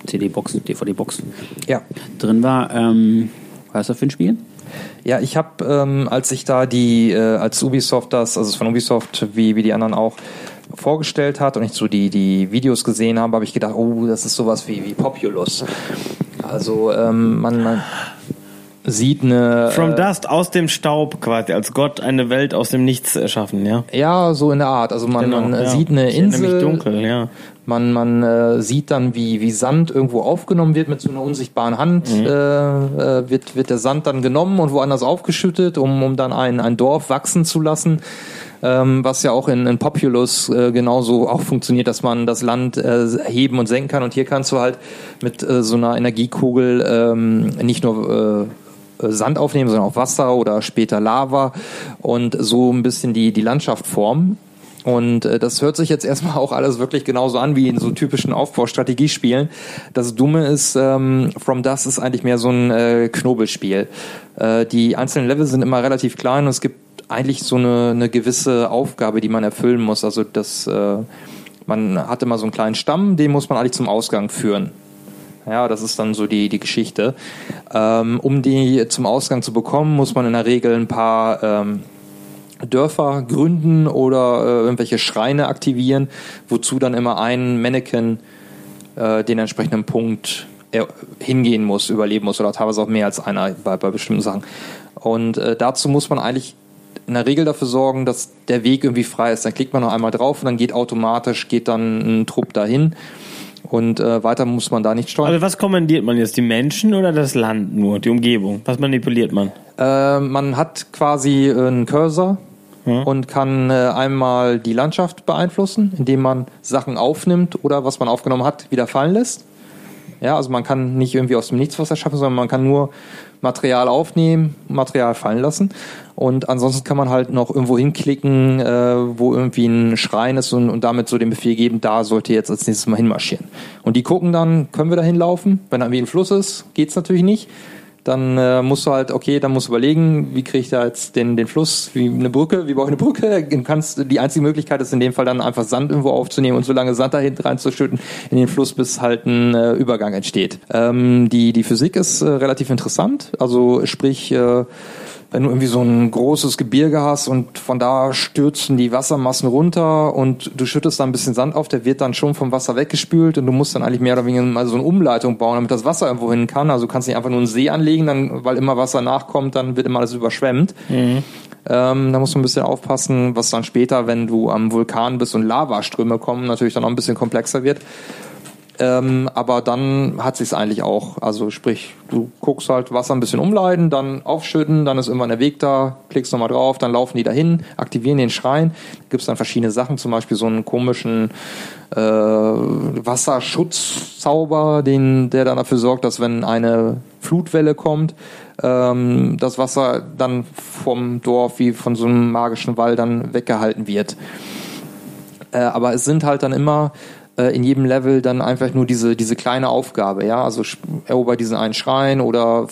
CD-Box, DVD-Box Ja. drin war. Ähm, was ist das für ein Spiel? Ja, ich habe, ähm, als ich da die, äh, als Ubisoft das, also von Ubisoft wie, wie die anderen auch, vorgestellt hat und ich so die, die Videos gesehen habe, habe ich gedacht, oh, das ist sowas wie, wie Populous. Also ähm, man, man sieht eine... From Dust, aus dem Staub quasi, als Gott eine Welt aus dem Nichts erschaffen, ja? Ja, so in der Art. Also man, man ja. sieht eine Insel. mich dunkel, ja. Man, man äh, sieht dann, wie, wie Sand irgendwo aufgenommen wird mit so einer unsichtbaren Hand. Äh, äh, wird, wird der Sand dann genommen und woanders aufgeschüttet, um, um dann ein, ein Dorf wachsen zu lassen. Ähm, was ja auch in, in Populous äh, genauso auch funktioniert, dass man das Land äh, heben und senken kann. Und hier kannst du halt mit äh, so einer Energiekugel ähm, nicht nur äh, Sand aufnehmen, sondern auch Wasser oder später Lava und so ein bisschen die, die Landschaft formen. Und äh, das hört sich jetzt erstmal auch alles wirklich genauso an wie in so typischen Aufbaustrategiespielen. Das Dumme ist, ähm, From Dust ist eigentlich mehr so ein äh, Knobelspiel. Äh, die einzelnen Level sind immer relativ klein und es gibt eigentlich so eine, eine gewisse Aufgabe, die man erfüllen muss. Also das, äh, man hat immer so einen kleinen Stamm, den muss man eigentlich zum Ausgang führen. Ja, das ist dann so die, die Geschichte. Ähm, um die zum Ausgang zu bekommen, muss man in der Regel ein paar ähm, Dörfer gründen oder äh, irgendwelche Schreine aktivieren, wozu dann immer ein Mannequin äh, den entsprechenden Punkt er, hingehen muss, überleben muss oder teilweise auch mehr als einer bei, bei bestimmten Sachen. Und äh, dazu muss man eigentlich in der Regel dafür sorgen, dass der Weg irgendwie frei ist. Dann klickt man noch einmal drauf und dann geht automatisch, geht dann ein Trupp dahin. Und äh, weiter muss man da nicht steuern. Also was kommandiert man jetzt? Die Menschen oder das Land nur? Die Umgebung? Was manipuliert man? Äh, man hat quasi einen Cursor und kann äh, einmal die Landschaft beeinflussen, indem man Sachen aufnimmt oder was man aufgenommen hat, wieder fallen lässt. Ja, also man kann nicht irgendwie aus dem Nichts was erschaffen, sondern man kann nur Material aufnehmen, Material fallen lassen. Und ansonsten kann man halt noch irgendwo hinklicken, äh, wo irgendwie ein Schrein ist und, und damit so den Befehl geben, da sollte jetzt als nächstes mal hinmarschieren. Und die gucken dann, können wir da hinlaufen? Wenn da irgendwie ein Fluss ist, geht's natürlich nicht. Dann äh, musst du halt, okay, dann musst du überlegen, wie kriege ich da jetzt den, den Fluss, wie eine Brücke, wie baue ich eine Brücke? Du kannst, die einzige Möglichkeit ist in dem Fall dann einfach Sand irgendwo aufzunehmen und so lange Sand dahin reinzuschütten in den Fluss, bis halt ein äh, Übergang entsteht. Ähm, die, die Physik ist äh, relativ interessant, also sprich, äh, wenn du irgendwie so ein großes Gebirge hast und von da stürzen die Wassermassen runter und du schüttest da ein bisschen Sand auf, der wird dann schon vom Wasser weggespült und du musst dann eigentlich mehr oder weniger mal so eine Umleitung bauen, damit das Wasser irgendwo hin kann. Also du kannst nicht einfach nur einen See anlegen, dann, weil immer Wasser nachkommt, dann wird immer alles überschwemmt. Ähm, da muss man ein bisschen aufpassen, was dann später, wenn du am Vulkan bist und Lavaströme kommen, natürlich dann noch ein bisschen komplexer wird. Ähm, aber dann hat sich's eigentlich auch. Also sprich, du guckst halt Wasser ein bisschen umleiten, dann aufschütten, dann ist immer ein Weg da, klickst nochmal drauf, dann laufen die dahin, aktivieren den Schrein. Gibt's dann verschiedene Sachen, zum Beispiel so einen komischen äh, Wasserschutzzauber, den, der dann dafür sorgt, dass wenn eine Flutwelle kommt, ähm, das Wasser dann vom Dorf wie von so einem magischen Wall dann weggehalten wird. Äh, aber es sind halt dann immer äh, in jedem Level dann einfach nur diese, diese kleine Aufgabe, ja, also erober diesen einen Schrein oder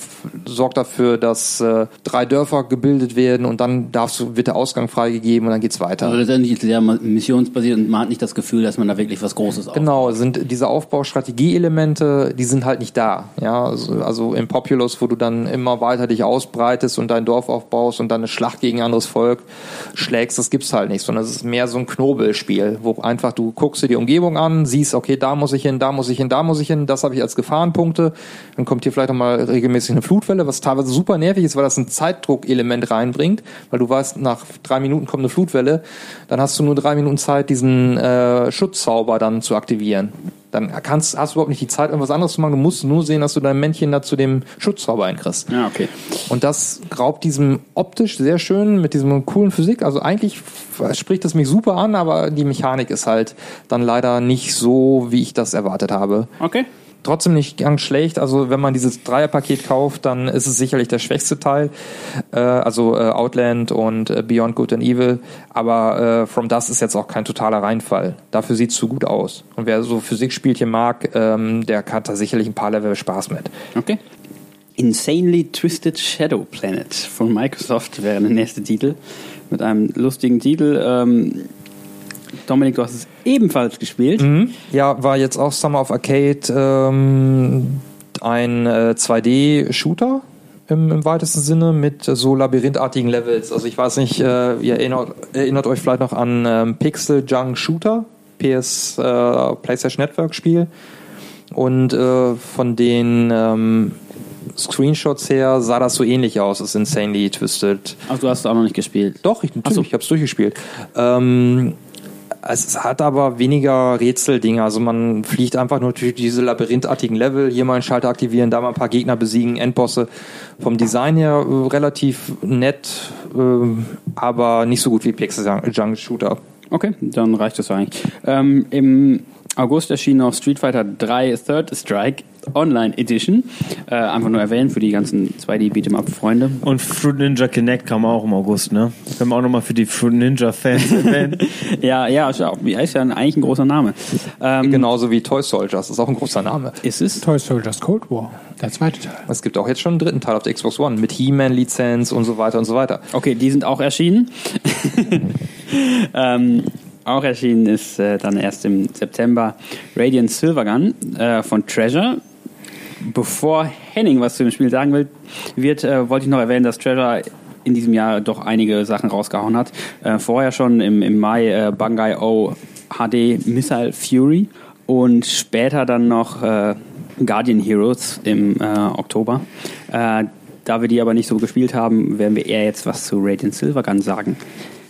sorgt dafür, dass äh, drei Dörfer gebildet werden und dann darfst du, wird der Ausgang freigegeben und dann geht's weiter. Also letztendlich ist es sehr missionsbasiert und man hat nicht das Gefühl, dass man da wirklich was Großes aufbaut. Genau, sind diese Aufbaustrategieelemente, die sind halt nicht da, ja, also, also im Populous, wo du dann immer weiter dich ausbreitest und dein Dorf aufbaust und dann eine Schlacht gegen ein anderes Volk schlägst, das gibt's halt nicht, sondern es ist mehr so ein Knobelspiel, wo einfach du guckst dir die Umgebung an, an, siehst, okay, da muss ich hin, da muss ich hin, da muss ich hin, das habe ich als Gefahrenpunkte. Dann kommt hier vielleicht nochmal regelmäßig eine Flutwelle, was teilweise super nervig ist, weil das ein Zeitdruckelement reinbringt, weil du weißt, nach drei Minuten kommt eine Flutwelle, dann hast du nur drei Minuten Zeit, diesen äh, Schutzzauber dann zu aktivieren. Dann kannst, hast du überhaupt nicht die Zeit, irgendwas anderes zu machen. Du musst nur sehen, dass du dein Männchen da zu dem Schutzzauber einkriegst. Ja, okay. Und das raubt diesem optisch sehr schön mit diesem coolen Physik. Also eigentlich spricht das mich super an, aber die Mechanik ist halt dann leider nicht so, wie ich das erwartet habe. Okay trotzdem nicht ganz schlecht. Also wenn man dieses Dreierpaket kauft, dann ist es sicherlich der schwächste Teil. Äh, also äh, Outland und äh, Beyond Good and Evil. Aber äh, From Dust ist jetzt auch kein totaler Reinfall. Dafür sieht es zu gut aus. Und wer so Physikspielchen mag, ähm, der hat da sicherlich ein paar Level Spaß mit. Okay. Insanely Twisted Shadow Planet von Microsoft wäre der nächste Titel. Mit einem lustigen Titel. Ähm Dominik, du hast es ebenfalls gespielt. Mhm. Ja, war jetzt auch Summer of Arcade ähm, ein äh, 2D-Shooter im, im, weitesten Sinne mit so labyrinthartigen Levels. Also ich weiß nicht, äh, ihr erinnert, erinnert, euch vielleicht noch an ähm, Pixel Junk Shooter, PS äh, PlayStation Network Spiel. Und äh, von den ähm, Screenshots her sah das so ähnlich aus. Es ist insanely twisted. Ach, du hast es auch noch nicht gespielt? Doch, ich, natürlich, so. ich habe es durchgespielt. Ähm, es hat aber weniger Rätseldinge. Also man fliegt einfach nur durch diese labyrinthartigen Level, hier mal einen Schalter aktivieren, da mal ein paar Gegner besiegen, Endbosse. Vom Design her äh, relativ nett, äh, aber nicht so gut wie Pixel Jungle Shooter. Okay, dann reicht das eigentlich. Ähm, Im August erschien noch Street Fighter 3 Third Strike Online Edition. Äh, einfach nur erwähnen für die ganzen 2D Beat'em Up Freunde. Und Fruit Ninja Connect kam auch im August, ne? Können wir auch nochmal für die Fruit Ninja Fans erwähnen. ja, ja, ist ja, ist ja eigentlich ein großer Name. Ähm, Genauso wie Toy Soldiers, ist auch ein großer Name. Ist es? Toy Soldiers Cold War, der zweite Teil. Es gibt auch jetzt schon einen dritten Teil auf der Xbox One mit He-Man Lizenz und so weiter und so weiter. Okay, die sind auch erschienen. ähm, auch erschienen ist äh, dann erst im September Radiant Silvergun äh, von Treasure. Bevor Henning was zu dem Spiel sagen will, wird, äh, wollte ich noch erwähnen, dass Treasure in diesem Jahr doch einige Sachen rausgehauen hat. Äh, vorher schon im, im Mai äh, Bangai O HD Missile Fury und später dann noch äh, Guardian Heroes im Oktober. Da wir die aber nicht so gespielt haben, werden wir eher jetzt was zu Radiant Silvergun sagen.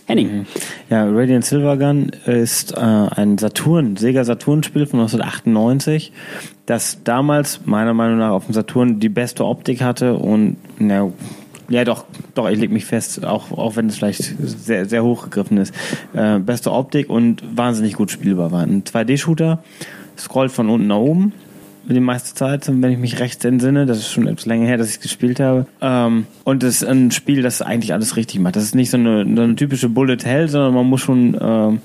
Henning. Mhm. Ja, Radiant Silvergun ist äh, ein Saturn, Sega Saturn-Spiel von 1998, das damals meiner Meinung nach auf dem Saturn die beste Optik hatte und na, ja, doch, doch, ich leg mich fest, auch, auch wenn es vielleicht sehr, sehr hochgegriffen ist. Äh, beste Optik und wahnsinnig gut spielbar war. Ein 2D-Shooter, scrollt von unten nach oben die meiste Zeit, wenn ich mich recht entsinne. Das ist schon etwas länger her, dass ich es gespielt habe. Ähm, und es ist ein Spiel, das eigentlich alles richtig macht. Das ist nicht so eine, so eine typische Bullet Hell, sondern man muss schon ähm,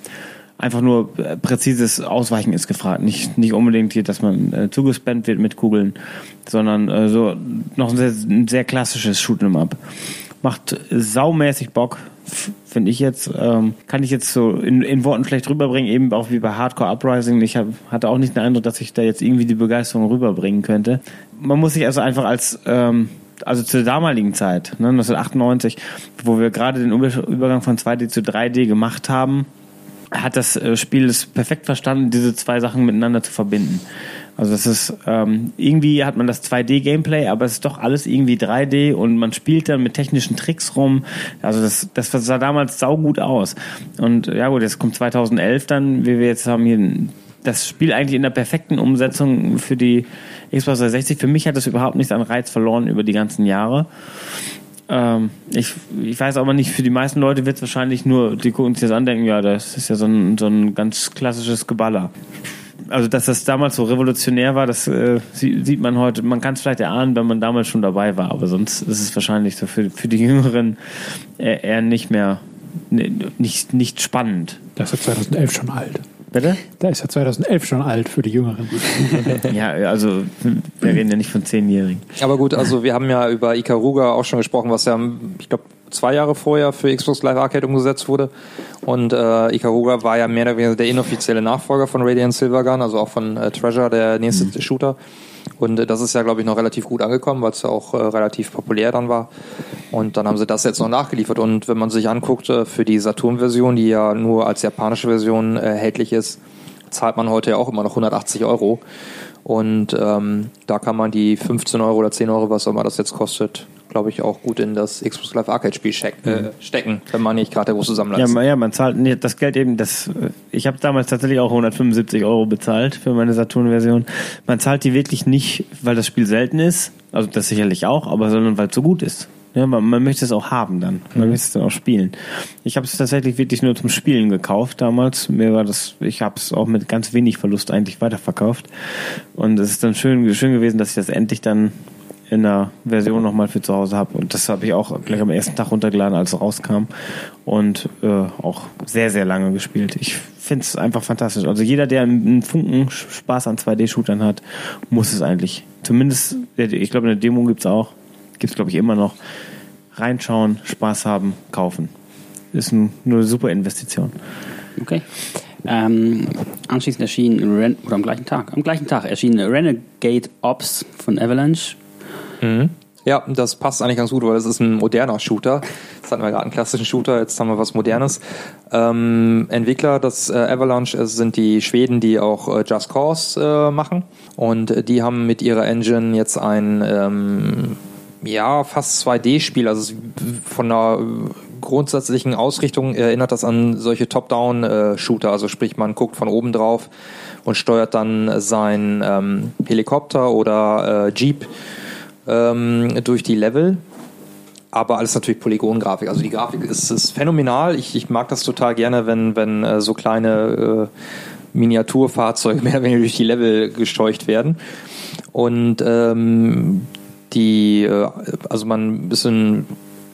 einfach nur präzises Ausweichen ist gefragt. Nicht, nicht unbedingt hier, dass man äh, zugespammt wird mit Kugeln, sondern äh, so noch ein sehr, ein sehr klassisches Shoot'em Up. Macht saumäßig Bock finde ich jetzt, ähm, kann ich jetzt so in, in Worten schlecht rüberbringen, eben auch wie bei Hardcore Uprising. Ich hab, hatte auch nicht den Eindruck, dass ich da jetzt irgendwie die Begeisterung rüberbringen könnte. Man muss sich also einfach als, ähm, also zur damaligen Zeit, ne, 1998, wo wir gerade den Übergang von 2D zu 3D gemacht haben, hat das äh, Spiel es perfekt verstanden, diese zwei Sachen miteinander zu verbinden. Also es ist ähm, irgendwie hat man das 2D-Gameplay, aber es ist doch alles irgendwie 3D und man spielt dann mit technischen Tricks rum. Also das, das sah damals saugut aus. Und ja gut, jetzt kommt 2011 dann, wie wir jetzt haben hier das Spiel eigentlich in der perfekten Umsetzung für die Xbox 360. Für mich hat das überhaupt nicht an Reiz verloren über die ganzen Jahre. Ähm, ich, ich weiß aber nicht, für die meisten Leute wird es wahrscheinlich nur, die gucken sich das an, denken, ja, das ist ja so ein, so ein ganz klassisches Geballer also dass das damals so revolutionär war, das äh, sieht man heute. Man kann es vielleicht erahnen, wenn man damals schon dabei war, aber sonst ist es wahrscheinlich so für, für die Jüngeren eher, eher nicht mehr ne, nicht, nicht spannend. Das ist ja 2011 schon alt. Bitte? Da ist ja 2011 schon alt für die Jüngeren. ja, also wir reden ja nicht von Zehnjährigen. Aber gut, also wir haben ja über Ikaruga auch schon gesprochen, was ja, ich glaube, zwei Jahre vorher für Xbox Live Arcade umgesetzt wurde. Und äh, Ikaruga war ja mehr oder weniger der inoffizielle Nachfolger von Radiant Silvergun, also auch von äh, Treasure, der nächste mhm. Shooter. Und äh, das ist ja, glaube ich, noch relativ gut angekommen, weil es ja auch äh, relativ populär dann war. Und dann haben sie das jetzt noch nachgeliefert. Und wenn man sich anguckt, äh, für die Saturn-Version, die ja nur als japanische Version äh, erhältlich ist, zahlt man heute ja auch immer noch 180 Euro. Und ähm, da kann man die 15 Euro oder 10 Euro, was auch immer das jetzt kostet, glaube ich, auch gut in das Xbox Live Arcade Spiel äh, mhm. stecken, wenn man nicht gerade der große Sammler ist. Ja, ja, man zahlt nee, das Geld eben, das, ich habe damals tatsächlich auch 175 Euro bezahlt für meine Saturn-Version. Man zahlt die wirklich nicht, weil das Spiel selten ist, also das sicherlich auch, aber sondern weil es so gut ist. Ja, man, man, möchte es auch haben dann. Man mhm. möchte es dann auch spielen. Ich habe es tatsächlich wirklich nur zum Spielen gekauft damals. Mir war das, ich habe es auch mit ganz wenig Verlust eigentlich weiterverkauft. Und es ist dann schön, schön gewesen, dass ich das endlich dann in der Version nochmal für zu Hause habe. Und das habe ich auch gleich am ersten Tag runtergeladen, als es rauskam. Und äh, auch sehr, sehr lange gespielt. Ich finde es einfach fantastisch. Also jeder, der einen Funken Spaß an 2D-Shootern hat, muss es eigentlich. Zumindest, ich glaube, eine Demo gibt es auch. Gibt es, glaube ich, immer noch. Reinschauen, Spaß haben, kaufen. Ist ein, eine super Investition. Okay. Ähm, anschließend erschien, Ren oder am gleichen Tag, am gleichen Tag erschien Renegade Ops von Avalanche. Mhm. Ja, das passt eigentlich ganz gut, weil es ist ein moderner Shooter. Jetzt hatten wir gerade einen klassischen Shooter, jetzt haben wir was Modernes. Ähm, Entwickler des äh, Avalanche sind die Schweden, die auch äh, Just Cause äh, machen. Und äh, die haben mit ihrer Engine jetzt ein ähm, ja, fast 2D-Spiel. Also von der grundsätzlichen Ausrichtung erinnert das an solche Top-Down-Shooter. Also sprich, man guckt von oben drauf und steuert dann sein ähm, Helikopter oder äh, Jeep ähm, durch die Level. Aber alles natürlich Polygongrafik. Also die Grafik ist, ist phänomenal. Ich, ich mag das total gerne, wenn, wenn äh, so kleine äh, Miniaturfahrzeuge mehr oder weniger durch die Level gesteucht werden. Und ähm, die, äh, also man ein bisschen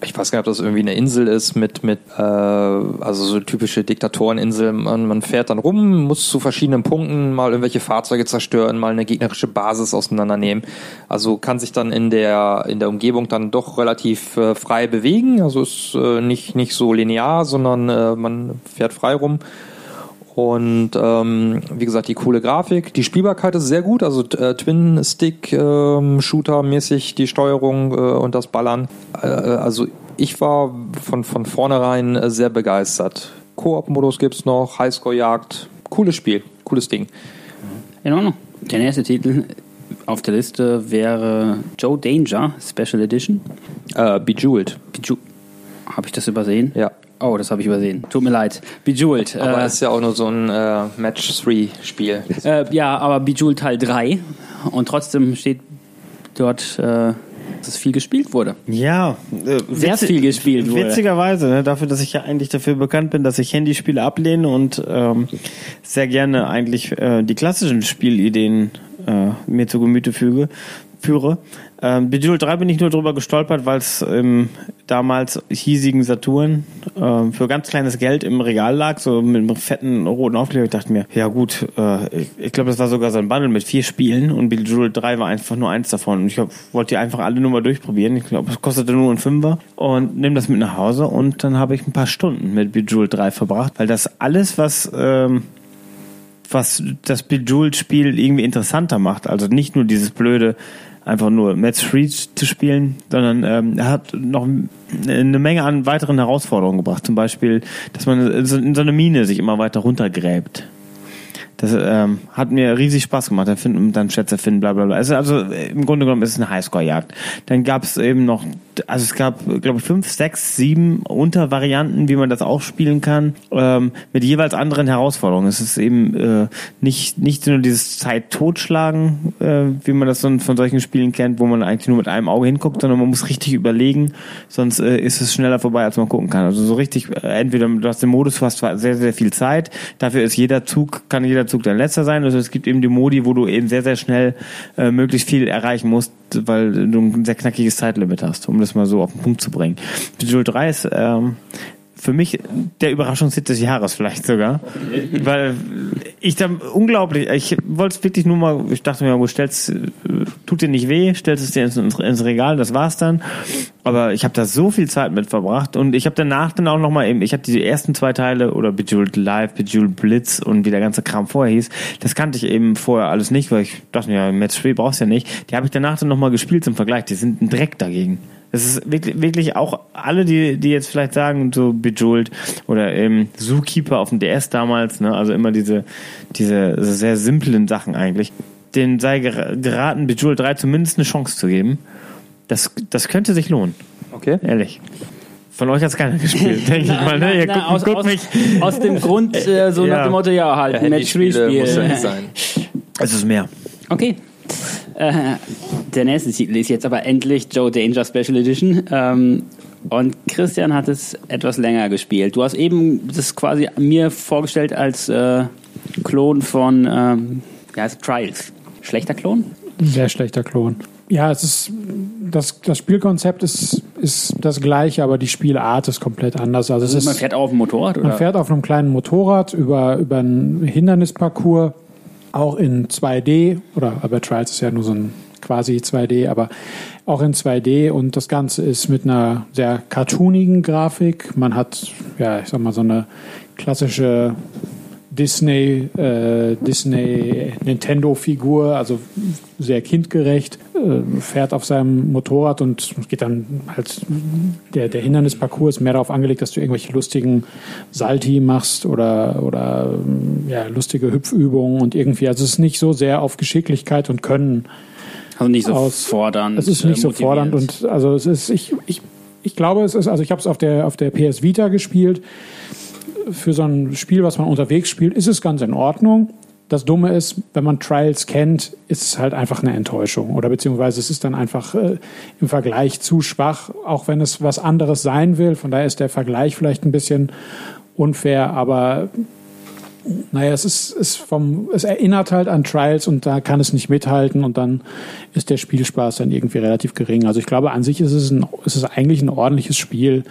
ich weiß gar nicht, ob das irgendwie eine Insel ist mit, mit äh, also so typische Diktatoreninsel. Man, man fährt dann rum, muss zu verschiedenen Punkten mal irgendwelche Fahrzeuge zerstören, mal eine gegnerische Basis auseinandernehmen. Also kann sich dann in der, in der Umgebung dann doch relativ äh, frei bewegen. Also ist äh, nicht, nicht so linear, sondern äh, man fährt frei rum. Und ähm, wie gesagt, die coole Grafik. Die Spielbarkeit ist sehr gut, also äh, Twin-Stick-Shooter-mäßig ähm, die Steuerung äh, und das Ballern. Äh, also ich war von, von vornherein äh, sehr begeistert. Koop-Modus gibt's noch, Highscore-Jagd. Cooles Spiel, cooles Ding. In Ordnung. Der nächste Titel auf der Liste wäre Joe Danger Special Edition. Äh, Bejeweled. Beju Habe ich das übersehen? Ja. Oh, das habe ich übersehen. Tut mir leid. Bejeweled. Aber äh, ist ja auch nur so ein äh, Match-3-Spiel. Äh, ja, aber Bejeweled Teil 3. Und trotzdem steht dort, äh, dass es viel gespielt wurde. Ja, äh, sehr viel gespielt wurde. Witzigerweise, ne, dafür, dass ich ja eigentlich dafür bekannt bin, dass ich Handyspiele ablehne und ähm, sehr gerne eigentlich äh, die klassischen Spielideen äh, mir zu Gemüte füge, führe. Ähm, Bejeweled 3 bin ich nur drüber gestolpert, weil es im damals hiesigen Saturn äh, für ganz kleines Geld im Regal lag, so mit einem fetten roten Aufkleber. Ich dachte mir, ja gut, äh, ich, ich glaube, das war sogar so ein Bundle mit vier Spielen und Bejeweled 3 war einfach nur eins davon. Und ich wollte die einfach alle nur mal durchprobieren. Ich glaube, es kostete nur ein Fünfer und nehme das mit nach Hause und dann habe ich ein paar Stunden mit Bejeweled 3 verbracht, weil das alles, was... Ähm, was das Bejeweled-Spiel irgendwie interessanter macht. Also nicht nur dieses blöde, einfach nur Match Free zu spielen, sondern ähm, er hat noch eine Menge an weiteren Herausforderungen gebracht. Zum Beispiel, dass man in so eine Mine sich immer weiter runtergräbt. Das ähm, hat mir riesig Spaß gemacht. Dann, finden, dann Schätze finden, bla bla bla. Also, also im Grunde genommen ist es eine Highscore-Jagd. Dann gab es eben noch, also es gab, glaube ich, fünf, sechs, sieben Untervarianten, wie man das auch spielen kann, ähm, mit jeweils anderen Herausforderungen. Es ist eben äh, nicht, nicht nur dieses Zeit-Totschlagen, äh, wie man das so von solchen Spielen kennt, wo man eigentlich nur mit einem Auge hinguckt, sondern man muss richtig überlegen, sonst äh, ist es schneller vorbei, als man gucken kann. Also so richtig, äh, entweder du hast den Modus, du hast zwar sehr, sehr viel Zeit, dafür ist jeder Zug, kann jeder Zug dein letzter sein. Also es gibt eben die Modi, wo du eben sehr, sehr schnell äh, möglichst viel erreichen musst, weil du ein sehr knackiges Zeitlimit hast, um das mal so auf den Punkt zu bringen. Bejeweled 3 ist ähm, für mich der Überraschungshit des Jahres vielleicht sogar. Weil ich da unglaublich, ich wollte es wirklich nur mal, ich dachte mir, wo stellst, tut dir nicht weh, stellst es dir ins, ins Regal, das war's dann. Aber ich habe da so viel Zeit mit verbracht und ich habe danach dann auch nochmal eben, ich habe die ersten zwei Teile oder Bejeweled Live, Bejeweled Blitz und wie der ganze Kram vorher hieß, das kannte ich eben vorher alles nicht, weil ich dachte mir, Match 3 brauchst du ja nicht. Die habe ich danach dann nochmal gespielt zum Vergleich, die sind ein Dreck dagegen. Das ist wirklich, wirklich auch alle, die, die jetzt vielleicht sagen, so Bejeweled oder ähm, Zookeeper auf dem DS damals, ne, also immer diese, diese sehr simplen Sachen eigentlich, denen sei ger- geraten, Bejeweled 3 zumindest eine Chance zu geben. Das, das könnte sich lohnen. Okay. Ehrlich. Von euch hat keiner gespielt, denke ich mal. Ne? Ihr Na, guckt, aus, guckt aus, mich. aus dem Grund, äh, so Ja. nach dem Motto, ja, halt, Ja, Match 3 Handyspiele muss ja Spiel. nicht sein. Es ist mehr. Okay. Äh, der nächste Titel ist jetzt aber endlich Joe Danger Special Edition. Ähm, und Christian hat es etwas länger gespielt. Du hast eben das quasi mir vorgestellt als äh, Klon von ähm, es? Trials. Schlechter Klon? Sehr schlechter Klon. Ja, es ist das, das Spielkonzept ist, ist das gleiche, aber die Spielart ist komplett anders. Also es ist, Man fährt auf dem Motorrad? Oder? Man fährt auf einem kleinen Motorrad über, über einen Hindernisparcours, auch in 2D, oder aber Trials ist ja nur so ein quasi 2D, aber auch in 2D und das Ganze ist mit einer sehr cartoonigen Grafik. Man hat, ja, ich sag mal, so eine klassische Disney, äh, Disney Nintendo-Figur, also sehr kindgerecht, äh, fährt auf seinem Motorrad und geht dann halt, der, der Hindernisparcours ist mehr darauf angelegt, dass du irgendwelche lustigen Salti machst oder, oder ähm, ja, lustige Hüpfübungen und irgendwie, also es ist nicht so sehr auf Geschicklichkeit und Können Also nicht so aus- fordernd. es ist nicht äh, so motivierend. fordernd und also es ist, ich, ich, ich glaube, es ist, also ich habe es auf der, auf der PS Vita gespielt. Für so ein Spiel, was man unterwegs spielt, ist es ganz in Ordnung. Das Dumme ist, wenn man Trials kennt, ist es halt einfach eine Enttäuschung. Oder beziehungsweise es ist dann einfach äh, im Vergleich zu schwach, auch wenn es was anderes sein will. Von daher ist der Vergleich vielleicht ein bisschen unfair, aber naja, es ist, ist vom, es erinnert halt an Trials und da kann es nicht mithalten und dann ist der Spielspaß dann irgendwie relativ gering. Also ich glaube, an sich ist es, ein, ist es eigentlich ein ordentliches Spiel,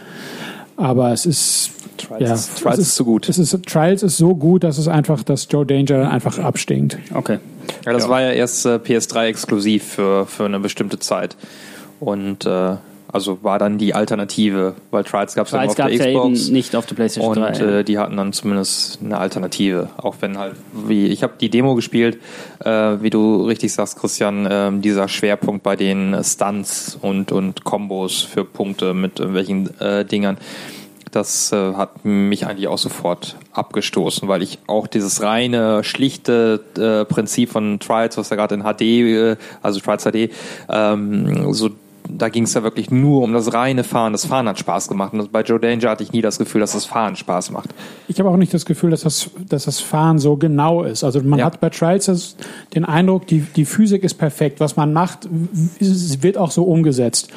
aber es ist, Trials ja, ist- Trials es ist zu gut. Es ist, Trials ist so gut, dass es einfach, dass Joe Danger dann einfach abstinkt. Okay. Ja, das Ja. war ja erst äh, PS3 exklusiv für, für eine bestimmte Zeit. Und äh, also war dann die Alternative, weil Trials gab es ja auf der es ja Xbox. nicht auf der PlayStation und 3. äh, die hatten dann zumindest eine Alternative. Auch wenn halt, wie ich habe die Demo gespielt, äh, wie du richtig sagst, Christian, ähm, dieser Schwerpunkt bei den Stunts und, und Kombos für Punkte mit irgendwelchen äh, Dingern, das äh, hat mich eigentlich auch sofort abgestoßen, weil ich auch dieses reine, schlichte äh, Prinzip von Trials, was ja gerade in HD, äh, also Trials HD, ähm, so da ging es ja wirklich nur um das reine Fahren. Das Fahren hat Spaß gemacht. Und bei Joe Danger hatte ich nie das Gefühl, dass das Fahren Spaß macht. Ich habe auch nicht das Gefühl, dass das, dass das Fahren so genau ist. Also man Ja. hat bei Trials den Eindruck, die, die Physik ist perfekt. Was man macht, wird auch so umgesetzt.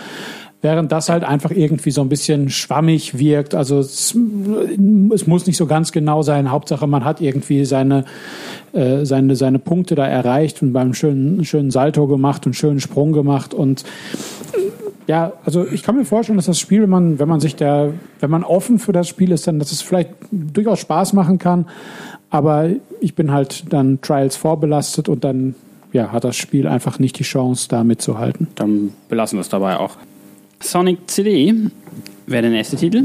Während das halt einfach irgendwie so ein bisschen schwammig wirkt. Also es, es muss nicht so ganz genau sein. Hauptsache, man hat irgendwie seine, äh, seine, seine Punkte da erreicht und beim schönen, schönen Salto gemacht und schönen Sprung gemacht und ja, also ich kann mir vorstellen, dass das Spiel, wenn man, wenn man sich da, wenn man offen für das Spiel ist, dann, dass es vielleicht durchaus Spaß machen kann. Aber ich bin halt dann Trials vorbelastet und dann, ja, hat das Spiel einfach nicht die Chance, da mitzuhalten. Dann belassen wir es dabei auch. Sonic CD wäre der nächste Titel.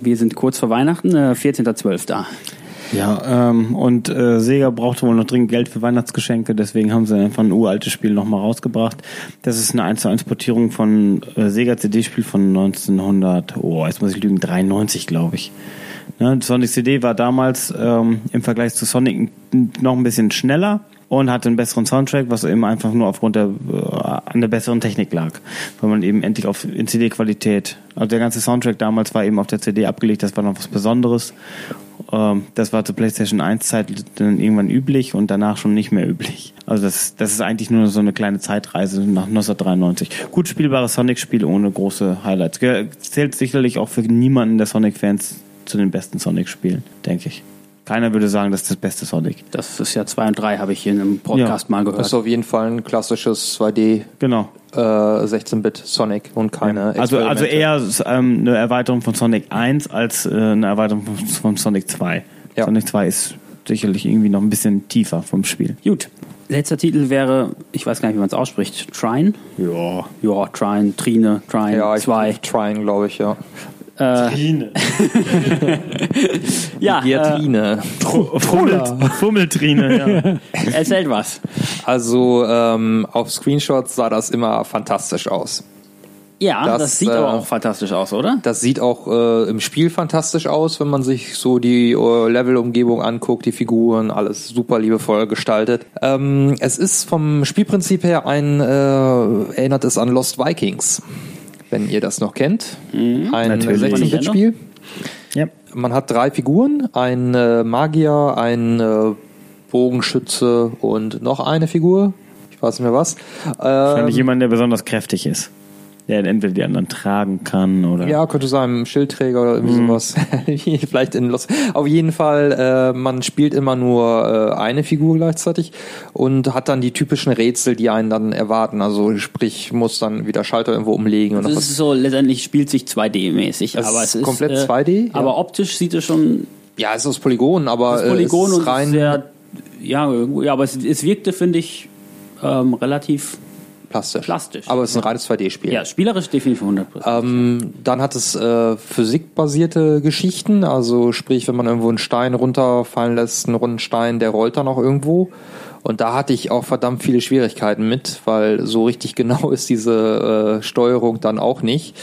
Wir sind kurz vor Weihnachten, äh, 14.12. Ja, ähm, und äh, Sega brauchte wohl noch dringend Geld für Weihnachtsgeschenke, deswegen haben sie einfach ein uraltes Spiel nochmal rausgebracht. Das ist eine 1 zu 1 Portierung von äh, Sega CD-Spiel von 1900, oh, jetzt muss ich lügen, 93, glaube ich. Ne, Sonic CD war damals ähm, im Vergleich zu Sonic noch ein bisschen schneller und hatte einen besseren Soundtrack, was eben einfach nur aufgrund der äh, an der besseren Technik lag, weil man eben endlich auf in CD-Qualität, also der ganze Soundtrack damals war eben auf der CD abgelegt, das war noch was Besonderes. Ähm, das war zur PlayStation 1 Zeit dann irgendwann üblich und danach schon nicht mehr üblich. Also das, das ist eigentlich nur so eine kleine Zeitreise nach 1993. Gut spielbares Sonic-Spiel ohne große Highlights. Zählt sicherlich auch für niemanden der Sonic-Fans zu den besten Sonic-Spielen, denke ich. Keiner würde sagen, das ist das beste Sonic. Das ist ja 2 und 3, habe ich hier in einem Podcast mal Das gehört. ist auf jeden Fall ein klassisches 2D Genau. äh, 16-Bit Sonic und keine Also, also Experimente. eher ähm, eine Erweiterung von Sonic 1 als äh, eine Erweiterung von, von Sonic 2. Ja. Sonic 2 ist sicherlich irgendwie noch ein bisschen tiefer vom Spiel. Gut. Letzter Titel wäre, ich weiß gar nicht, wie man es ausspricht, Trine? Ja. Ja, Trine, Trine, Trine ja, ich 2. Trying, glaube ich, ja. Ja, äh, Giatine. Fummelt, Fummeltrine, ja. erzählt was. Also ähm, auf Screenshots sah das immer fantastisch aus. Ja, das, Das, sieht äh, aber auch fantastisch aus, oder? Das sieht auch äh, im Spiel fantastisch aus, wenn man sich so die äh, Levelumgebung anguckt, die Figuren, alles super liebevoll gestaltet. Ähm, es ist vom Spielprinzip her ein, äh, erinnert es an Lost Vikings, wenn ihr das noch kennt. ein natürlich. 16-Bit-Spiel. ja. Man hat drei Figuren, ein äh, Magier, ein äh, Bogenschütze und noch eine Figur. Ich weiß nicht mehr was. Wahrscheinlich Ähm, jemand, der besonders kräftig ist. Der entweder die anderen tragen kann oder. Ja, könnte sein, Schildträger oder irgendwie sowas. Vielleicht in Los. Auf jeden Fall, äh, man spielt immer nur äh, eine Figur gleichzeitig und hat dann die typischen Rätsel, die einen dann erwarten. Also sprich, muss dann wieder Schalter irgendwo umlegen oder Das was. ist so, letztendlich spielt sich 2D-mäßig. Das aber ist es ist komplett äh, 2D, ja. Aber optisch sieht es schon Ja, es ist aus Polygon, aber das Polygon äh, es ist rein sehr, ja, ja, aber es, es wirkte, finde ich, ähm, relativ, plastisch. plastisch. Aber es ist ein reines 2D-Spiel. ja, spielerisch definitiv 100 Ähm, dann hat es äh, physikbasierte Geschichten, also sprich, wenn man irgendwo einen Stein runterfallen lässt, einen runden Stein, der rollt dann auch irgendwo. Und da hatte ich auch verdammt viele Schwierigkeiten mit, weil so richtig genau ist diese äh, Steuerung dann auch nicht.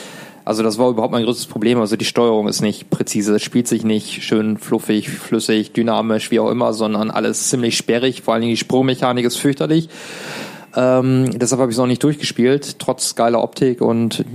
Also das war überhaupt mein größtes Problem. Also die Steuerung ist nicht präzise, es spielt sich nicht schön fluffig, flüssig, dynamisch, wie auch immer, sondern alles ziemlich sperrig. Vor allen Dingen die Sprungmechanik ist fürchterlich. Ähm, deshalb habe ich es noch nicht durchgespielt, trotz geiler Optik und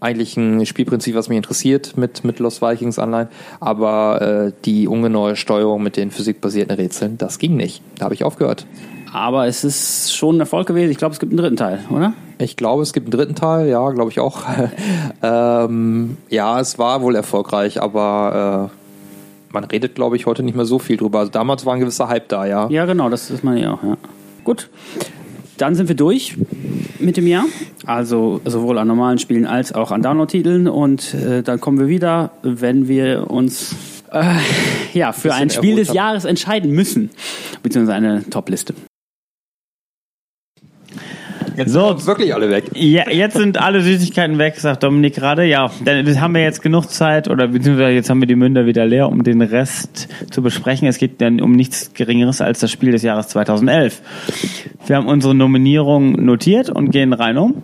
eigentlich ein Spielprinzip, was mich interessiert mit, mit Lost Vikings Online. Aber äh, die ungenaue Steuerung mit den physikbasierten Rätseln, das ging nicht. Da habe ich aufgehört. Aber es ist schon ein Erfolg gewesen. Ich glaube, es gibt einen dritten Teil, oder? Ich glaube, es gibt einen dritten Teil, ja, glaube ich auch. ähm, ja, es war wohl erfolgreich, aber äh, man redet, glaube ich, heute nicht mehr so viel drüber. Also damals war ein gewisser Hype da, ja. Ja, genau, das ist man ja auch, ja. Gut. Dann sind wir durch mit dem Jahr. Also sowohl an normalen Spielen als auch an Download-Titeln. Und äh, dann kommen wir wieder, wenn wir uns äh, ja, für ein Spiel des. Jahres entscheiden müssen. Beziehungsweise eine Top-Liste. So, Wirklich alle weg. Ja, jetzt sind alle Süßigkeiten weg, sagt Dominik gerade. Ja, dann haben wir jetzt genug Zeit oder beziehungsweise jetzt haben wir die Münder wieder leer, um den Rest zu besprechen. Es geht dann um nichts Geringeres als das Spiel des Jahres 2011. Wir haben unsere Nominierung notiert und gehen rein um.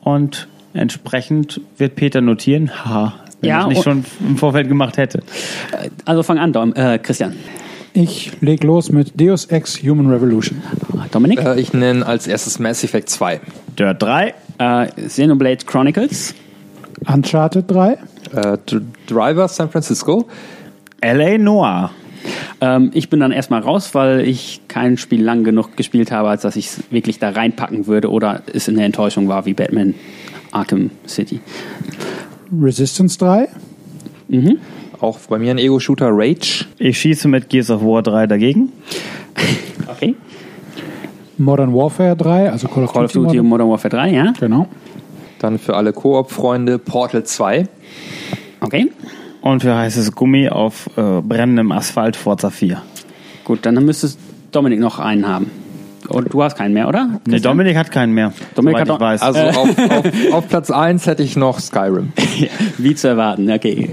Und entsprechend wird Peter notieren. Haha, wenn Ja, ich nicht schon im Vorfeld gemacht hätte. Also fang an, Dom, äh, Christian. Ich leg los mit Deus Ex Human Revolution. Dominik. Äh, ich nenne als erstes Mass Effect 2. Dirt 3, Äh, Xenoblade Chronicles. Uncharted 3. Äh, Dr- Driver San Francisco. L.A. Noir, Ähm, ich bin dann erstmal raus, weil ich kein Spiel lang genug gespielt habe, als dass ich es wirklich da reinpacken würde oder es eine Enttäuschung war wie Batman Arkham City. Resistance 3. Auch bei mir ein Ego-Shooter Rage. ich schieße mit Gears of War 3 dagegen. Okay. Modern Warfare 3, also Call of Call of Duty. Modern- Modern Warfare 3, ja? Genau. Dann für alle Koop-Freunde Portal 2. Okay. Und für heißes Gummi auf äh, brennendem Asphalt Forza 4. Gut, dann müsstest Dominik noch einen haben. Und du hast keinen mehr, oder? Nee, Dominik hat keinen mehr. Dominik hat ich weiß. Also auf, auf, auf Platz 1 hätte ich noch Skyrim. Wie zu erwarten, okay.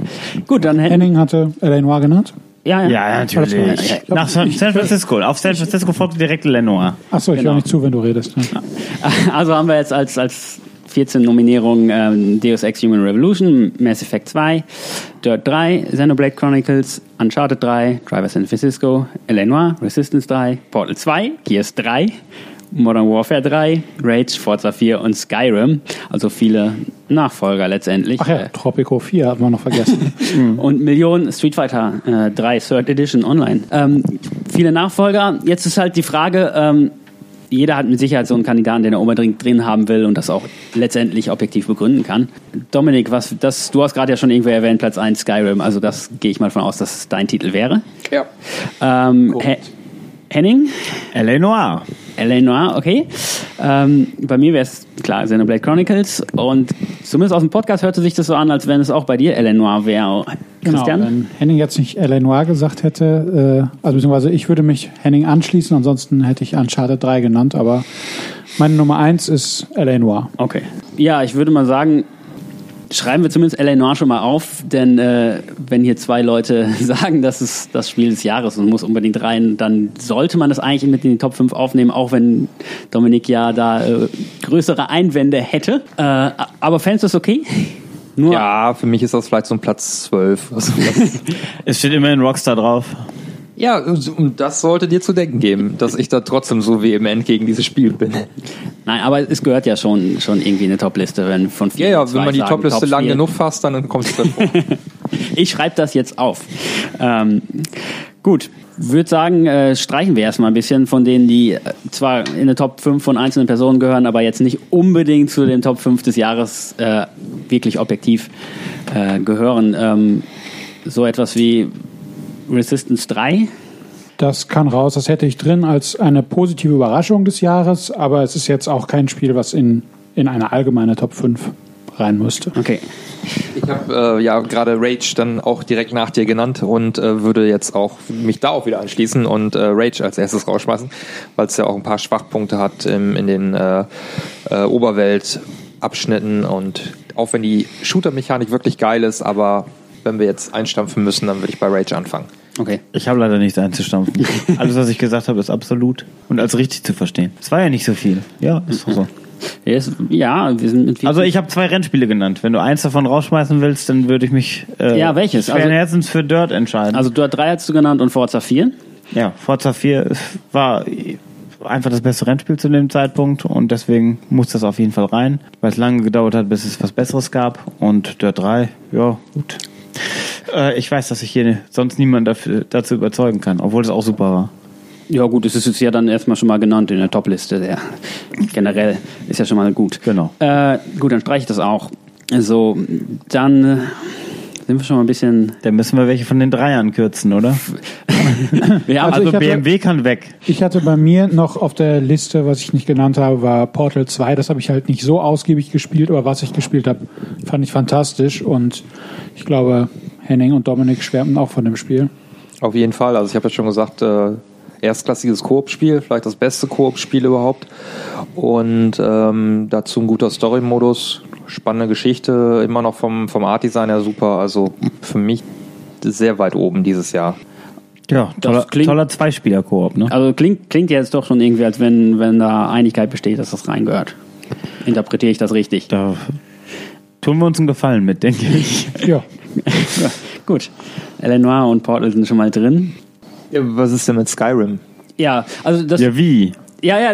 Gut, dann hätten Henning hatte L.A. Noir genannt. Ja, ja. Ja, natürlich. Nach San San Francisco. Auf San Francisco folgt direkt Lenoir. Achso, ich Genau. höre nicht zu, wenn du redest. ne? Also haben wir jetzt als, als 14 Nominierungen ähm, Deus Ex Human Revolution, Mass Effect 2, Dirt 3, Xenoblade Chronicles, Uncharted 3, Driver San Francisco, L.A. Noire, Resistance 3, Portal 2, Gears 3, Modern Warfare 3, Rage, Forza 4 und Skyrim. Also viele Nachfolger letztendlich. Ach ja, Äh, Tropico 4 hat man noch vergessen. und Millionen Street Fighter äh, 3 Third Edition online. Ähm, viele Nachfolger. Jetzt ist halt die Frage, ähm, jeder hat mit Sicherheit so einen Kandidaten, den er unbedingt drin haben will und das auch letztendlich objektiv begründen kann. Dominik, was das, du hast gerade ja schon irgendwo erwähnt, Platz 1 Skyrim, also das gehe ich mal von aus, dass es dein Titel wäre. Ja. Ähm, He Henning? L.A. Noir. L.A. Noir, okay. Ähm, bei mir wäre es klar Xenoblade Chronicles und zumindest aus dem Podcast hörte sich das so an, als wenn es auch bei dir L.A. Noir wäre. Genau, Christian? wenn Henning jetzt nicht L.A. Noir gesagt hätte, äh, also beziehungsweise ich würde mich Henning anschließen, ansonsten hätte ich Uncharted 3 genannt, aber meine Nummer 1 ist L.A. Noir. Okay. Ja, ich würde mal sagen, schreiben wir zumindest L.A. Noir schon mal auf, denn äh, wenn hier zwei Leute sagen, das ist das Spiel des Jahres und muss unbedingt rein, dann sollte man das eigentlich mit in die Top 5 aufnehmen, auch wenn Dominik ja da äh, größere Einwände hätte. Äh, aber fändest du es okay? Nur Ja, für mich ist das vielleicht so ein Platz 12. Also Es steht immerhin Rockstar drauf. Ja, und das sollte dir zu denken geben, dass ich da trotzdem so vehement gegen dieses Spiel bin. Nein, aber es gehört ja schon, schon irgendwie in eine Top-Liste, wenn von vier Ja, ja, wenn man die Topliste lang Top-Spiel. genug fasst, dann kommt es drin vor. Ich schreibe das jetzt auf. Ähm, gut, würde sagen, äh, streichen wir erstmal ein bisschen von denen, die äh, zwar in der Top 5 von einzelnen Personen gehören, aber jetzt nicht unbedingt zu den Top 5 des Jahres äh, wirklich objektiv äh, gehören. Ähm, so etwas wie Resistance 3. Das kann raus, das hätte ich drin als eine positive Überraschung des Jahres, aber es ist jetzt auch kein Spiel, was in, in eine allgemeine Top 5 rein müsste. Okay. Ich habe äh, ja gerade Rage dann auch direkt nach dir genannt und äh, würde jetzt auch mich da auch wieder anschließen und äh, Rage als erstes rausschmeißen, weil es ja auch ein paar Schwachpunkte hat im, in den äh, äh, Oberweltabschnitten und auch wenn die Shooter-Mechanik wirklich geil ist, aber wenn wir jetzt einstampfen müssen, dann würde ich bei Rage anfangen. Okay. Ich habe leider nichts einzustampfen. Alles, was ich gesagt habe, ist absolut und als richtig zu verstehen. Es war ja nicht so viel. Ja, ist doch so. Ja, wir sind mit viel Also ich habe zwei Rennspiele genannt. Wenn du eins davon rausschmeißen willst, dann würde ich mich äh, Ja, welches? schweren Also- Herzens für Dirt entscheiden. Also Dirt 3 hast du genannt und Forza 4. ja, Forza 4 war einfach das beste Rennspiel zu dem Zeitpunkt und deswegen muss das auf jeden Fall rein, weil es lange gedauert hat, bis es was Besseres gab. Und Dirt 3, ja, gut. Äh, ich weiß, dass ich hier sonst niemanden dafür, dazu überzeugen kann, obwohl es auch super war. Ja gut, es ist jetzt ja dann erstmal schon mal genannt in der Topliste. Der generell ist ja schon mal gut. Genau. Äh, gut, dann streiche ich das auch. So, dann äh, sind wir schon mal ein bisschen. Dann müssen wir welche von den Dreiern kürzen, oder? Haben Also Also ich hatte- BMW kann weg. Ich hatte bei mir noch auf der Liste, was ich nicht genannt habe, war Portal 2. Das habe ich halt nicht so ausgiebig gespielt, aber was ich gespielt habe, fand ich fantastisch. Und ich glaube, Henning und Dominik schwärmen auch von dem Spiel. Auf jeden Fall. Also ich habe ja schon gesagt, äh, erstklassiges Koop-Spiel, vielleicht das beste Koop-Spiel überhaupt. Und ähm, dazu ein guter Story-Modus, spannende Geschichte, immer noch vom, vom Art-Design her super. Also für mich sehr weit oben dieses Jahr. Ja, toller, klingt- toller Zweispieler-Koop, ne? also klingt, klingt jetzt doch schon irgendwie, als wenn, wenn da Einigkeit besteht, dass das reingehört. Interpretiere ich das richtig? Da tun wir uns einen Gefallen mit, denke ich. Ja, Gut. Eleanor und Portal sind schon mal drin. Ja, was ist denn mit Skyrim? Ja, also das. Ja, wie? Ja, ja,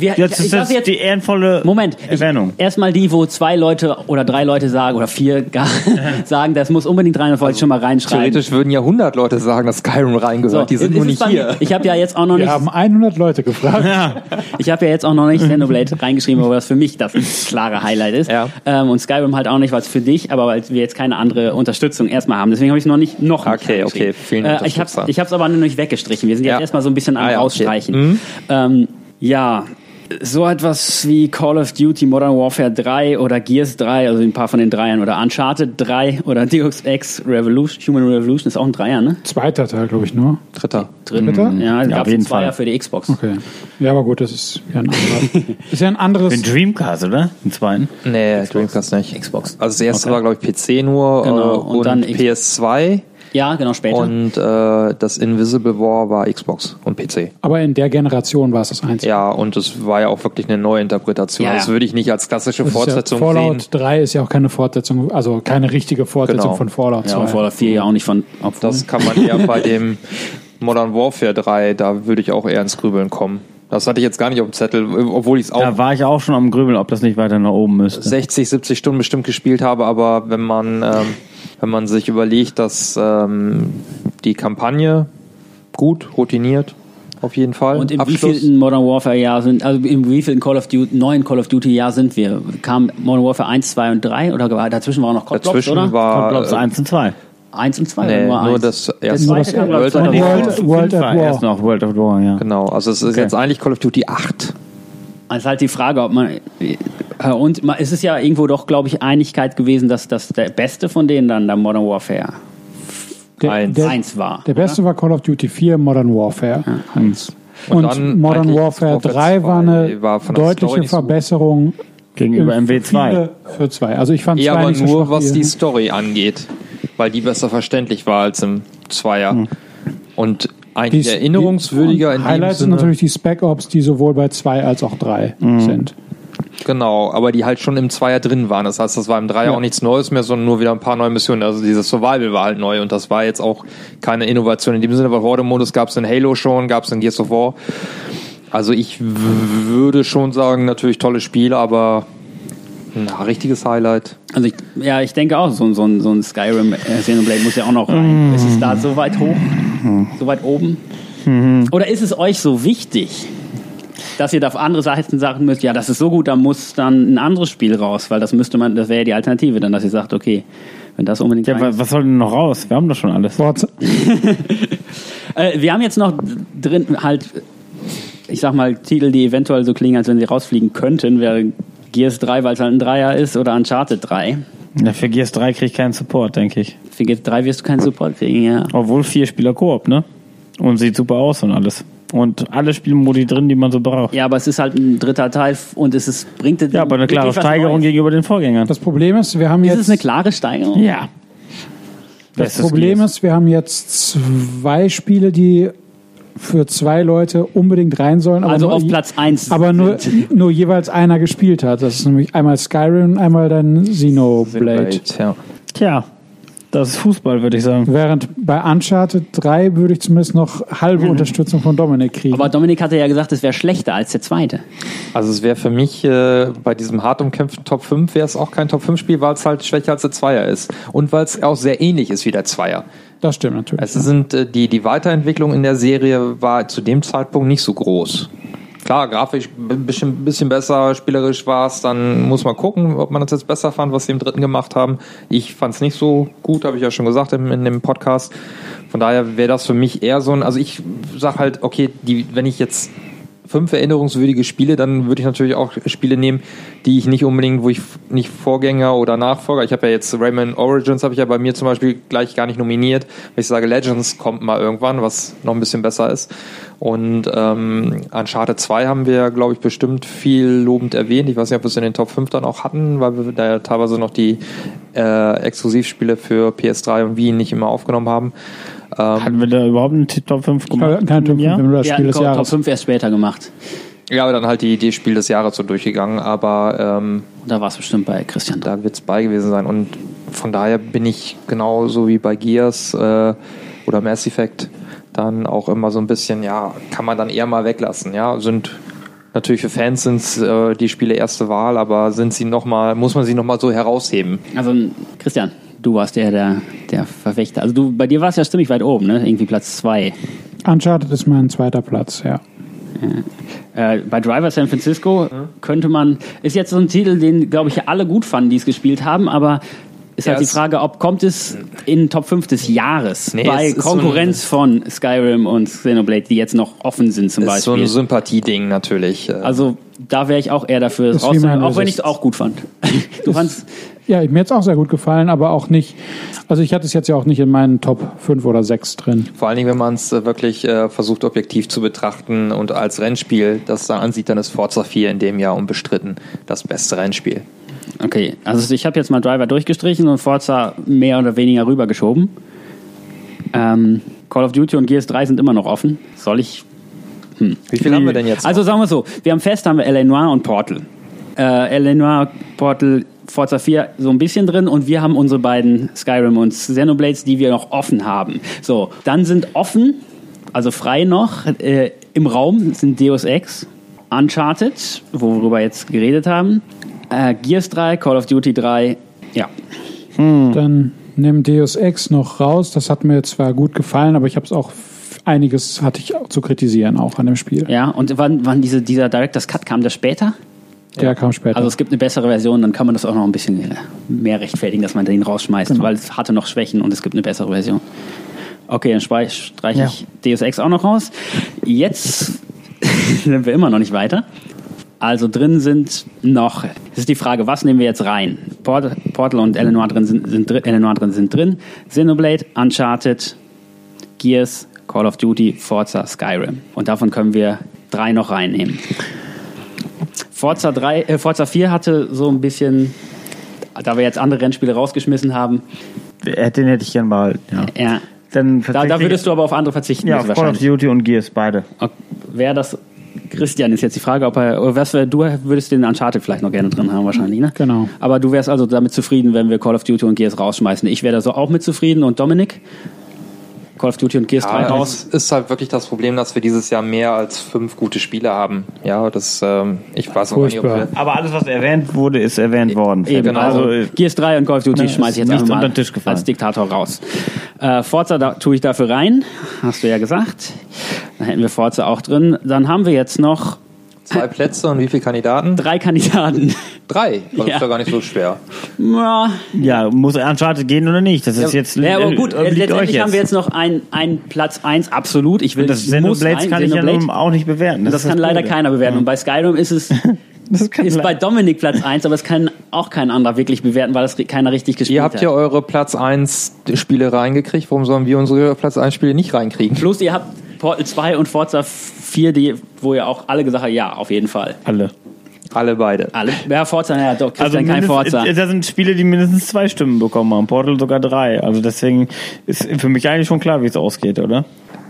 wir, Jetzt ich ist sag das die ehrenvolle Moment, ich- Erwähnung. Erstmal die, wo zwei Leute oder drei Leute sagen oder vier gar sagen, das muss unbedingt rein, das wollte ich schon mal reinschreiben. Theoretisch würden ja 100 Leute sagen, dass Skyrim reingehört. die sind nur es nicht hier. mir- Ich habe ja jetzt auch noch wir nicht, haben 100 Leute gefragt. ich habe ja jetzt auch noch nicht Xenoblade reingeschrieben, aber was für mich das klare Highlight ist. Ja. Ähm, und Skyrim halt auch nicht, weil es für dich, aber weil wir jetzt keine andere Unterstützung erstmal haben. Deswegen habe ich es noch nicht noch nicht Okay, reingeschrieben. okay, vielen äh, Ich habe ich hab's aber nur nicht weggestrichen. Wir sind jetzt Ja. erstmal so ein bisschen am Ah, ja, okay. Rausstreichen. Mhm. Ähm, ja, so etwas wie Call of Duty Modern Warfare 3 oder Gears 3, also ein paar von den Dreiern, oder Uncharted 3 oder Deus Ex Revolution, Human Revolution ist auch ein Dreier, ne? Zweiter Teil, glaube ich, nur. Dritter. Drin. Dritter? Ja, Ja, gab auf jeden Fall. für die Xbox. Okay. Ja, aber gut, das ist ja ein, anderer, ist ja ein anderes. Den Dreamcast, oder? Den zweiten. Nee, Dreamcast nicht. Xbox. Also das erste Okay. war, glaube ich, PC nur Genau, äh, und und, dann PS2. Ja, genau, später. Und äh, das Invisible War war Xbox und PC. Aber in der Generation war es das einzige. Ja, und es war ja auch wirklich eine neue Interpretation. Ja, ja. Das würde ich nicht als klassische Das Fortsetzung ja, Fallout sehen. 3 ist ja auch keine Fortsetzung, also keine richtige Fortsetzung Genau. von Fallout 2. ja, und Fallout 4 ja auch nicht von. Obwohl, Das kann man eher bei dem Modern Warfare 3, da würde ich auch eher ins Grübeln kommen. Das hatte ich jetzt gar nicht auf dem Zettel, obwohl ich es auch Da war ich auch schon am Grübeln, ob das nicht weiter nach oben müsste. 60, 70 Stunden bestimmt gespielt habe, aber wenn man, ähm, wenn man sich überlegt, dass ähm, die Kampagne gut, routiniert, auf jeden Fall. und im Abschluss- wievielten Modern Warfare Jahr sind, also im wievielten Call of Duty, neuen Call of Duty Jahr sind wir? Kam Modern Warfare 1, 2 und 3 oder dazwischen war auch noch COD Blobs, dazwischen oder? war Blops äh, 1 und 2. 1 und 2 nee, oder nur nur eins? das erste zweite das World 2000. World, World at war erst noch World of War, ja. Genau, also es ist Okay. jetzt eigentlich Call of Duty 8. Also halt die Frage, ob man äh, und es ist ja irgendwo doch, glaube ich, Einigkeit gewesen, dass das der beste von denen dann der Modern Warfare Der, Eins. der, 1 war. der beste war Call of Duty 4 Modern Warfare. Und, Und, dann Modern Warfare Warfare 3 war 2 eine war deutliche. Verbesserung Gegenüber für MW2. viele- Für 2. Also ich fand Ja, 2 aber nicht so nur was die Story angeht, weil die besser verständlich war als im Zweier. Und eigentlich die- erinnerungswürdiger die, in Highlights sind natürlich die Spec Ops, die sowohl bei 2 als auch 3 sind. Genau, aber die halt schon im Zweier drin waren. Das heißt, das war im Dreier Ja. auch nichts Neues mehr, sondern nur wieder ein paar neue Missionen. Also dieses Survival war halt neu und das war jetzt auch keine Innovation in dem Sinne, weil Horde-Modus gab es in Halo schon, gab es in Gears of War. Also ich würde schon sagen, natürlich tolle Spiele, aber ein richtiges Highlight. Also ich, ja, ich denke auch, so, ein- so, ein- so ein Skyrim äh, Xenoblade muss ja auch noch rein. Ist es da so weit hoch? So weit oben? Oder ist es euch so wichtig, dass ihr da auf andere Seiten sagen müsst, ja, das ist so gut, da muss dann ein anderes Spiel raus, weil das müsste man, das wäre ja die Alternative, dann, dass ihr sagt, okay, wenn das unbedingt Ja, was soll denn noch raus? Wir haben doch schon alles. Äh, wir haben jetzt noch drin halt, ich sag mal, Titel, die eventuell so klingen, als wenn sie rausfliegen könnten, wäre Gears 3, weil es halt ein Dreier ist, oder Uncharted 3. Ja, für Gears 3 krieg ich keinen Support, denke ich. Für Gears 3 wirst du keinen Support kriegen, ja. Obwohl vier Spieler Koop, ne? Und sieht super aus und alles. Und alle Spielmodi drin, die man so braucht. Ja, aber es ist halt ein dritter Teil und es ist, bringt Ja, aber eine klare Steigerung Neues. gegenüber den Vorgängern. das Problem ist, wir haben Ist jetzt es eine klare Steigerung? Ja. Das Bestes Problem Gears. ist, wir haben jetzt zwei Spiele, die für zwei Leute unbedingt rein sollen. Aber Also nur, auf Platz 1. Aber nur, nur jeweils einer gespielt hat. Das ist nämlich einmal Skyrim und einmal dann Xenoblade. Ja. Tja, das ist Fußball, würde ich sagen. Während bei Uncharted 3 würde ich zumindest noch halbe Unterstützung von Dominik kriegen. Aber Dominik hatte ja gesagt, es wäre schlechter als der zweite. Also es wäre für mich äh, bei diesem hart umkämpften Top 5 wäre es auch kein Top 5 Spiel, weil es halt schwächer als der Zweier ist. Und weil es auch sehr ähnlich ist wie der Zweier. Das stimmt natürlich. Es sind äh, die, die Weiterentwicklung in der Serie war zu dem Zeitpunkt nicht so groß. Klar, grafisch ein bisschen, bisschen besser, spielerisch war es, dann muss man gucken, ob man das jetzt besser fand, was sie im dritten gemacht haben. Ich fand es nicht so gut, habe ich ja schon gesagt in, in dem Podcast. Von daher wäre das für mich eher so ein, also ich sag halt, okay, die, wenn ich jetzt fünf erinnerungswürdige Spiele, dann würde ich natürlich auch Spiele nehmen, die ich nicht unbedingt, wo ich nicht Vorgänger oder Nachfolger, ich habe ja jetzt Rayman Origins, habe ich ja bei mir zum Beispiel gleich gar nicht nominiert, weil ich sage, Legends kommt mal irgendwann, was noch ein bisschen besser ist. Und ähm, Uncharted 2 haben wir, glaube ich, bestimmt viel lobend erwähnt. Ich weiß nicht, ob wir es in den Top 5 dann auch hatten, weil wir da ja teilweise noch die äh, Exklusivspiele für PS3 und Wii nicht immer aufgenommen haben. Ähm, Hatten wir da überhaupt einen Top 5 Ich gemacht? habe kein Top 5 Ja? das Spiel des Top Jahres. 5 erst später gemacht. ja, aber dann halt die, die Spiel des Jahres so durchgegangen, aber ähm, Da war es bestimmt bei Christian da. da wird es bei gewesen sein. Und von daher bin ich genauso wie bei Gears äh, oder Mass Effect dann auch immer so ein bisschen, ja, kann man dann eher mal weglassen. Ja, sind natürlich für Fans sind äh, die Spiele erste Wahl, aber sind sie noch mal, muss man sie noch mal so herausheben? Also Christian, du warst der, der, der Verfechter. Also du, bei dir war es ja ziemlich weit oben, ne? Irgendwie Platz 2. Uncharted ist mein zweiter Platz, ja. Äh, bei Driver San Francisco könnte man, ist jetzt so ein Titel, den, glaube ich, alle gut fanden, die es gespielt haben, aber ist Ja, halt die Frage, ob kommt es in Top 5 des Jahres Nee, bei ist so Konkurrenz von Skyrim und Xenoblade, die jetzt noch offen sind zum ist so Beispiel. ein Sympathieding natürlich. äh. also da wäre ich auch eher dafür, Das ist rauszunehmen, auch wenn ich es auch gut fand. Du fandst, Ja, mir hat es auch sehr gut gefallen, aber auch nicht. Also ich hatte es jetzt ja auch nicht in meinen Top 5 oder 6 drin. Vor allen Dingen, wenn man es äh, wirklich äh, versucht, objektiv zu betrachten und als Rennspiel das dann ansieht, dann ist Forza 4 in dem Jahr unbestritten das beste Rennspiel. Okay, also ich habe jetzt mal Driver durchgestrichen und Forza mehr oder weniger rübergeschoben. Ähm, Call of Duty und Gears 3 sind immer noch offen. Soll ich Wie viel haben wir denn jetzt? Also sagen wir so, wir haben fest, haben wir L.A. Noir und Portal. Äh, L.A. Noir, Portal, Forza 4 so ein bisschen drin und wir haben unsere beiden Skyrim und Xenoblades, die wir noch offen haben. So, dann sind offen, also frei noch, äh, im Raum sind Deus Ex, Uncharted, worüber wir jetzt geredet haben, äh, Gears 3, Call of Duty 3, ja. Dann nimm Deus Ex noch raus. Das hat mir zwar gut gefallen, aber ich habe es auch einiges hatte ich auch zu kritisieren auch an dem Spiel. Ja, und wann, wann diese, dieser Director's Cut kam, der später? Der kam später. Also es gibt eine bessere Version, dann kann man das auch noch ein bisschen äh, mehr rechtfertigen, dass man den rausschmeißt, Genau. weil es hatte noch Schwächen und es gibt eine bessere Version. Okay, dann streich- streiche Ja. ich Deus Ex auch noch raus. Jetzt sind wir immer noch nicht weiter. Also drin sind noch, es ist die Frage, was nehmen wir jetzt rein? Port Portal und Eleanor drin sind, sind, drin- Eleanor drin sind drin. Xenoblade, Uncharted, Gears, Call of Duty, Forza, Skyrim. Und davon können wir drei noch reinnehmen. Forza, 3, äh, Forza 4 hatte so ein bisschen, da wir jetzt andere Rennspiele rausgeschmissen haben, Den hätte ich gern behalten, ja. ja, Dann da, da würdest du aber auf andere verzichten Ja, auf Call of. Duty und Gears, beide. Wäre das Christian ist jetzt die Frage, ob er, was wär, du würdest den Uncharted vielleicht noch gerne drin haben wahrscheinlich, ne? Genau. Aber du wärst also damit zufrieden, wenn wir Call of Duty und Gears rausschmeißen. Ich wäre da so auch mit zufrieden und Dominik? Call of Duty und Gears 3 Ja, raus. es ist halt wirklich das Problem, dass wir dieses Jahr mehr als fünf gute Spiele haben. Ja, das, ähm, ich weiß auch nicht, ob wir, Aber alles, was erwähnt wurde, ist erwähnt worden. Eben, genau. also äh, Gears 3 und Call of Duty Ne, schmeiße ich ist jetzt nicht einfach mal unter den Tisch gefallen. als Diktator raus. Äh, Forza da, tue ich dafür rein, hast du ja gesagt. Dann hätten wir Forza auch drin. Dann haben wir jetzt noch zwei Plätze und wie viele Kandidaten? drei Kandidaten. Drei. Das Ja. ist ja gar nicht so schwer. Ja, ja, muss Uncharted gehen oder nicht? Das ist jetzt Ja, aber gut, äh, liegt euch letztendlich jetzt. haben wir jetzt noch einen, Platz 1 absolut. Ich will das muss Xenoblades kann ich ja Xenoblade. nun auch nicht bewerten. Das, ist kann leider Blöde. keiner bewerten. Und bei Skyrim ist es Das kann ist bei Dominik Platz 1, aber es kann auch kein anderer wirklich bewerten, weil das keiner richtig gespielt Ihr habt hat. ja eure Platz 1 Spiele reingekriegt. Warum sollen wir unsere Platz 1 Spiele nicht reinkriegen? Plus ihr habt Portal 2 und Forza 4, die, wo ihr auch alle gesagt habt, ja, auf jeden Fall. alle. Alle beide. Alle. Ja, Forza, ja, doch, Also Christian, kein mindestens- Forza. äh, da sind Spiele, die mindestens zwei Stimmen bekommen haben. Portal sogar drei. Also deswegen ist für mich eigentlich schon klar, wie es ausgeht, oder?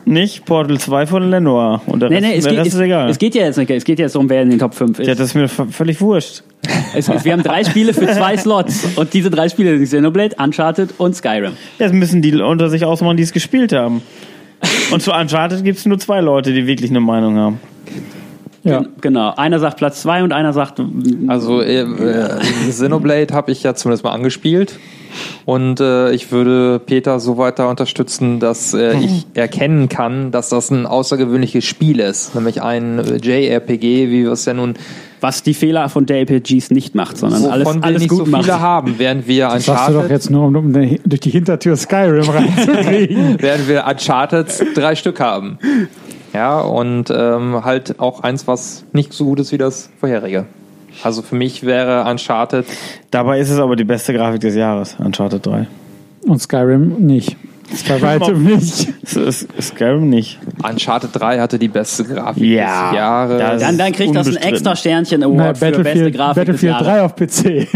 Nicht Portal 2 von Lenoir. Und der Nee, Rest, nee, es der geht, Rest es, ist egal. es geht ja jetzt nicht, es geht jetzt um, wer in den Top 5 ist. ja, das ist mir völlig wurscht. es, wir haben drei Spiele für zwei Slots und diese drei Spiele sind Xenoblade, Uncharted und Skyrim. Jetzt müssen die unter sich ausmachen, die es gespielt haben. Und zu Uncharted gibt es nur zwei Leute, die wirklich eine Meinung haben. ja. Genau, einer sagt Platz 2 und einer sagt Also äh, äh, Xenoblade habe ich ja zumindest mal angespielt. Und äh, ich würde Peter so weiter unterstützen, dass äh, ich erkennen kann, dass das ein außergewöhnliches Spiel ist. Nämlich ein äh, JRPG, wie wir es ja nun was die Fehler von JRPGs nicht macht, sondern alles, wovon wir alles nicht gut so macht. viele haben, während wir Das sagst du doch Uncharted, jetzt nur, um um durch die Hintertür Skyrim reinzukriegen. während wir Uncharted drei Stück haben. Ja, und ähm, halt auch eins, was nicht so gut ist wie das vorherige. Also für mich wäre Uncharted Dabei ist es aber die beste Grafik des Jahres, Uncharted 3. Und Skyrim nicht. Bei weitem nicht. Es ist Skyrim nicht. Uncharted 3 hatte die beste Grafik Ja, des Jahres. das- Dann, dann kriegt das ein extra Sternchen Na, Award für beste Battlefield, Grafik Battlefield des 3 Jahres. auf PC.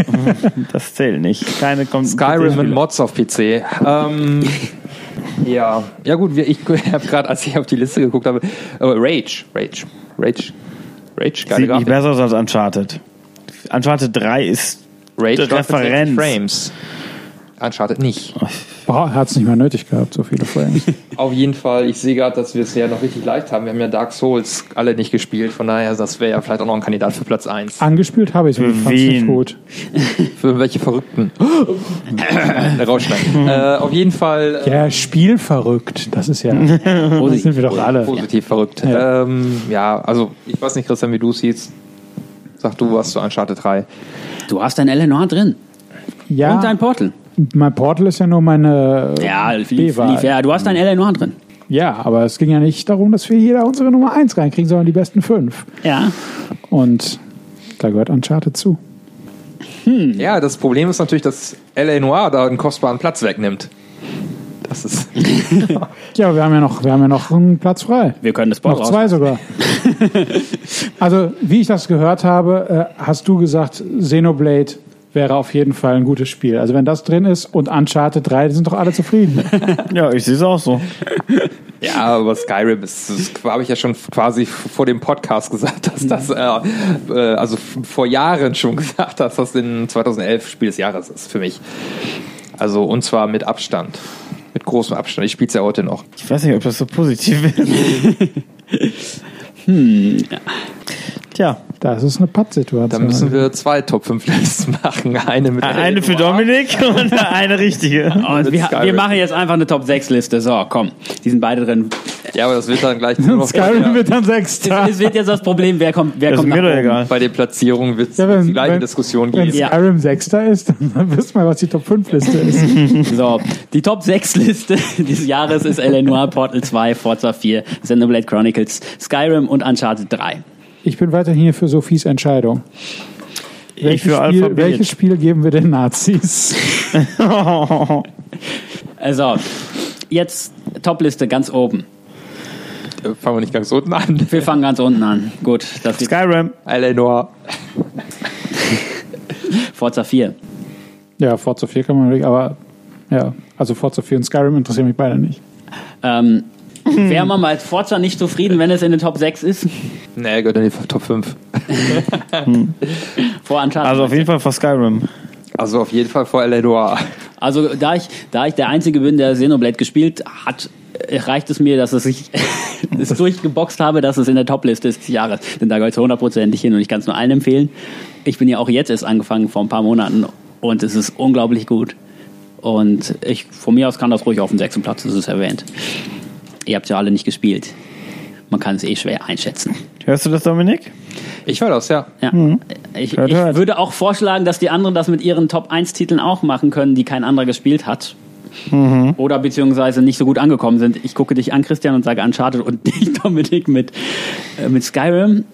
Das zählt nicht. Keine kommt Skyrim mit Mods auf PC. Ähm, ja, ja gut, ich habe gerade, als ich auf die Liste geguckt habe, Rage, Rage, Rage, Rage, geile Sieht nicht Grafik. besser aus als Uncharted. Uncharted 3 ist Rage die läuft mit 60 Referenz. Frames. Uncharted nicht. Boah, hat es nicht mehr nötig gehabt, so viele Frames. Auf jeden Fall, ich sehe gerade, dass wir es ja noch richtig leicht haben. Wir haben ja Dark Souls alle nicht gespielt, von daher, das wäre ja vielleicht auch noch ein Kandidat für Platz 1. Angespielt habe ich es, ich fand es nicht gut. Für welche Verrückten? Rausschneiden. äh, auf jeden Fall. äh, Ja, spielverrückt, das ist ja, das sind wir doch alle. Positiv verrückt. Ja. Ähm, ja, also ich weiß nicht, Christian, wie du es siehst. Sag du was zu Uncharted 3. Du hast dein Eleanor drin. Ja, Und dein Portal. Mein Portal ist ja nur meine Ja, lief, lief, ja, du hast dein Eleanor drin. Ja, aber es ging ja nicht darum, dass wir jeder unsere Nummer 1 reinkriegen, sondern die besten fünf. Ja. Und da gehört Uncharted zu. Ja, das Problem ist natürlich, dass L.A. Noir da einen kostbaren Platz wegnimmt. Das ist. Ja, wir haben ja noch, wir haben ja noch einen Platz frei. Wir können das Board Noch raus. zwei sogar. also, wie ich das gehört habe, äh, hast du gesagt, Xenoblade wäre auf jeden Fall ein gutes Spiel. Also wenn das drin ist und Uncharted 3, die sind doch alle zufrieden. Ja, ich sehe es auch so. Ja, aber Skyrim ist, das habe ich ja schon quasi vor dem Podcast gesagt, dass das, äh, äh, also vor Jahren schon gesagt, dass das in 2011 Spiel des Jahres ist für mich. Also und zwar mit Abstand. Mit großem Abstand. Ich spiele es ja heute noch. Ich weiß nicht, ob das so positiv ist. Tja, Das ist eine Pattsituation. Da müssen wir zwei Top 5 Listen machen. Eine mit eine für Dominik und eine richtige. Und Mit wir, Skyrim. wir machen jetzt einfach eine Top 6 Liste. So, komm. Die sind beide drin. Ja, aber das wird dann gleich nur noch Skyrim wird dann Sechster. Es wird jetzt das Problem, wer kommt, wer Das ist kommt mir nach oben. egal. bei den Platzierungen wird es Ja, wenn- die gleiche wenn- Diskussion Wenn geben. Ja. Skyrim Sechster ist, dann wissen wir, was die Top 5 Liste ist. So, die Top 6 Liste dieses Jahres ist L.A. Noir, Portal 2, Forza 4, Xenoblade Chronicles, Skyrim und Uncharted 3. Ich bin weiterhin hier für Sophies Entscheidung. Ich Welches für Spiel, welches Spiel geben wir den Nazis? Also, jetzt Top-Liste ganz oben. Äh, Fangen wir nicht ganz unten an. Wir fangen ganz unten an. Gut, Skyrim. Eleanor. Forza 4. Ja, Forza 4 kann man natürlich, aber ja, also Forza 4 und Skyrim interessieren mich beide nicht. Ähm, Wäre man mal als Forza nicht zufrieden, wenn es in den Top 6 ist? Nee, gehört in die Top 5. Vor Uncharted. Also auf jeden Fall vor Skyrim. Also auf jeden Fall vor Eleanor. Also da ich, da ich der Einzige bin, der Xenoblade gespielt hat, äh, reicht es mir, dass es sich es durchgeboxt habe, dass es in der Topliste ist des Jahres. Denn da gehört es hundertprozentig hin und ich kann es nur allen empfehlen. Ich bin ja auch jetzt erst angefangen, vor ein paar Monaten und es ist unglaublich gut. Und ich, von mir aus kann das ruhig auf dem sechsten Platz, das ist erwähnt. Ihr habt ja alle nicht gespielt. Man kann es eh schwer einschätzen. Hörst du das, Dominik? Ich höre das, ja. Ja. Ich, Hört, ich hört. würde auch vorschlagen, dass die anderen das mit ihren Top-1-Titeln auch machen können, die kein anderer gespielt hat. Oder beziehungsweise nicht so gut angekommen sind. Ich gucke dich an, Christian, und sage Uncharted und dich, Dominik, mit, äh, mit Skyrim.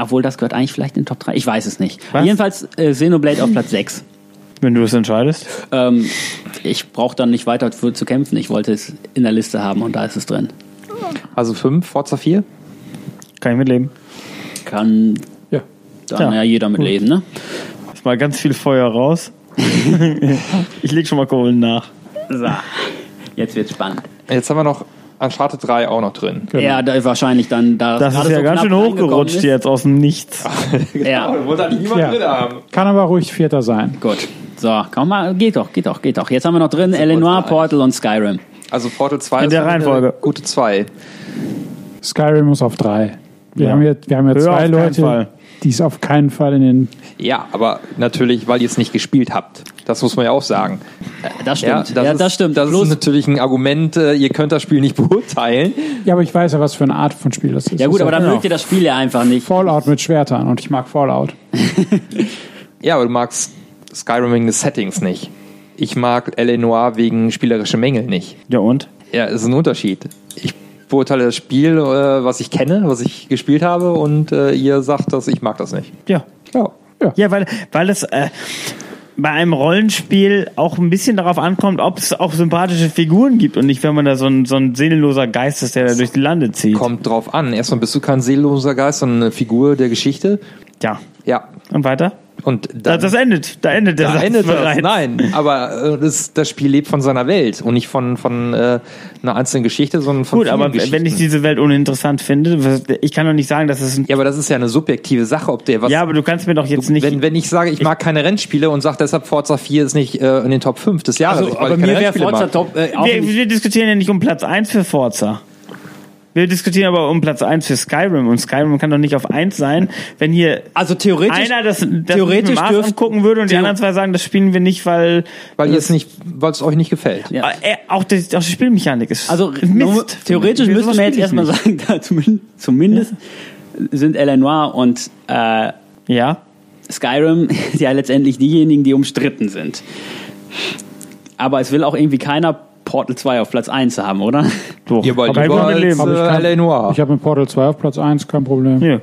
Obwohl, das gehört eigentlich vielleicht in den Top 3. Ich weiß es nicht. Was? Jedenfalls äh, Xenoblade auf Platz 6. Wenn du es entscheidest. Ähm, ich brauche dann nicht weiter für zu kämpfen. Ich wollte es in der Liste haben und da ist es drin. Also 5, Forza 4. Kann ich mitleben. Kann Ja. dann Ja. ja, jeder mit leben, ne? Ist mal ganz viel Feuer raus. ich leg schon mal Kohlen nach. So. Jetzt wird's spannend. Jetzt haben wir noch Uncharted 3 auch noch drin. Genau. Ja, da wahrscheinlich dann da Das ist ja so ganz schön hochgerutscht jetzt aus dem Nichts. Ja, wollte eigentlich niemand Ja. haben. Kann aber ruhig Vierter sein. gut. So, komm mal, geht doch, geht doch, geht doch. Jetzt haben wir noch drin Eleanor. Portal und Skyrim. Also Portal 2 In der ist eine Reihenfolge. Gute 2. Skyrim muss auf 3. Wir Ja. haben hier, wir haben hier Höher zwei Leute, Fall. die es auf keinen Fall in den. Ja, aber natürlich, weil ihr es nicht gespielt habt. Das muss man ja auch sagen. Das stimmt. Ja, das, ist, stimmt. Das Bloß, ist natürlich ein Argument, äh, ihr könnt das Spiel nicht beurteilen. Ja, aber ich weiß ja, was für eine Art von Spiel das ist. ja gut, Das aber dann ja mögt ihr das Spiel ja einfach nicht. Fallout mit Schwertern und ich mag Fallout. Ja, aber du magst Skyrim wegen des Settings nicht. Ich mag Eleanor wegen spielerische Mängel nicht. Ja und? Ja, es ist ein Unterschied. Ich beurteile das Spiel, äh, was ich kenne, was ich gespielt habe und äh, ihr sagt, dass ich mag das nicht. Ja. Ja. Ja, weil, weil es äh, bei einem Rollenspiel auch ein bisschen darauf ankommt, ob es auch sympathische Figuren gibt und nicht, wenn man da so ein, so ein seelenloser Geist ist, der da durch die Lande zieht. Kommt drauf an. Erstmal bist du kein seelenloser Geist, sondern eine Figur der Geschichte. Ja. Ja. Und weiter? Und Da, dann, das endet. Da endet der da Satz endet das. bereits. Nein, aber äh, das, das Spiel lebt von seiner Welt und nicht von, von äh, einer einzelnen Geschichte, sondern von Gut, aber wenn ich diese Welt uninteressant finde, was- ich kann doch nicht sagen, dass es ein Ja, aber das ist ja eine subjektive Sache, ob der was. Ja, aber du kannst mir doch jetzt nicht. wenn, wenn ich sage, ich mag keine Rennspiele und sage deshalb Forza 4 ist nicht äh, in den Top 5 des Jahres, Also, aber ich mir wäre Forza mag. Top. Äh, auch wir, wir diskutieren ja nicht um Platz 1 für Forza. Wir diskutieren aber um Platz 1 für Skyrim. Und Skyrim kann doch nicht auf 1 sein, wenn hier also theoretisch. einer das, das theoretisch Maß dürft- angucken würde und die anderen zwei sagen, das spielen wir nicht, weil Weil ihr es nicht, weil es euch nicht gefällt. Ja. äh, auch, die, auch die Spielmechanik ist Also ist Mist. theoretisch müsste man jetzt erstmal sagen, da zumindest, zumindest sind Eleanor und äh, Ja, Skyrim ja letztendlich diejenigen, die umstritten sind. Aber es will auch irgendwie keiner Portal 2 auf Platz 1 haben, oder? doch. Ihr wollt lieber als mitleben. Hab ich äh, kein- Eleanor. Ich habe mit Portal 2 auf Platz 1, kein Problem. Ja.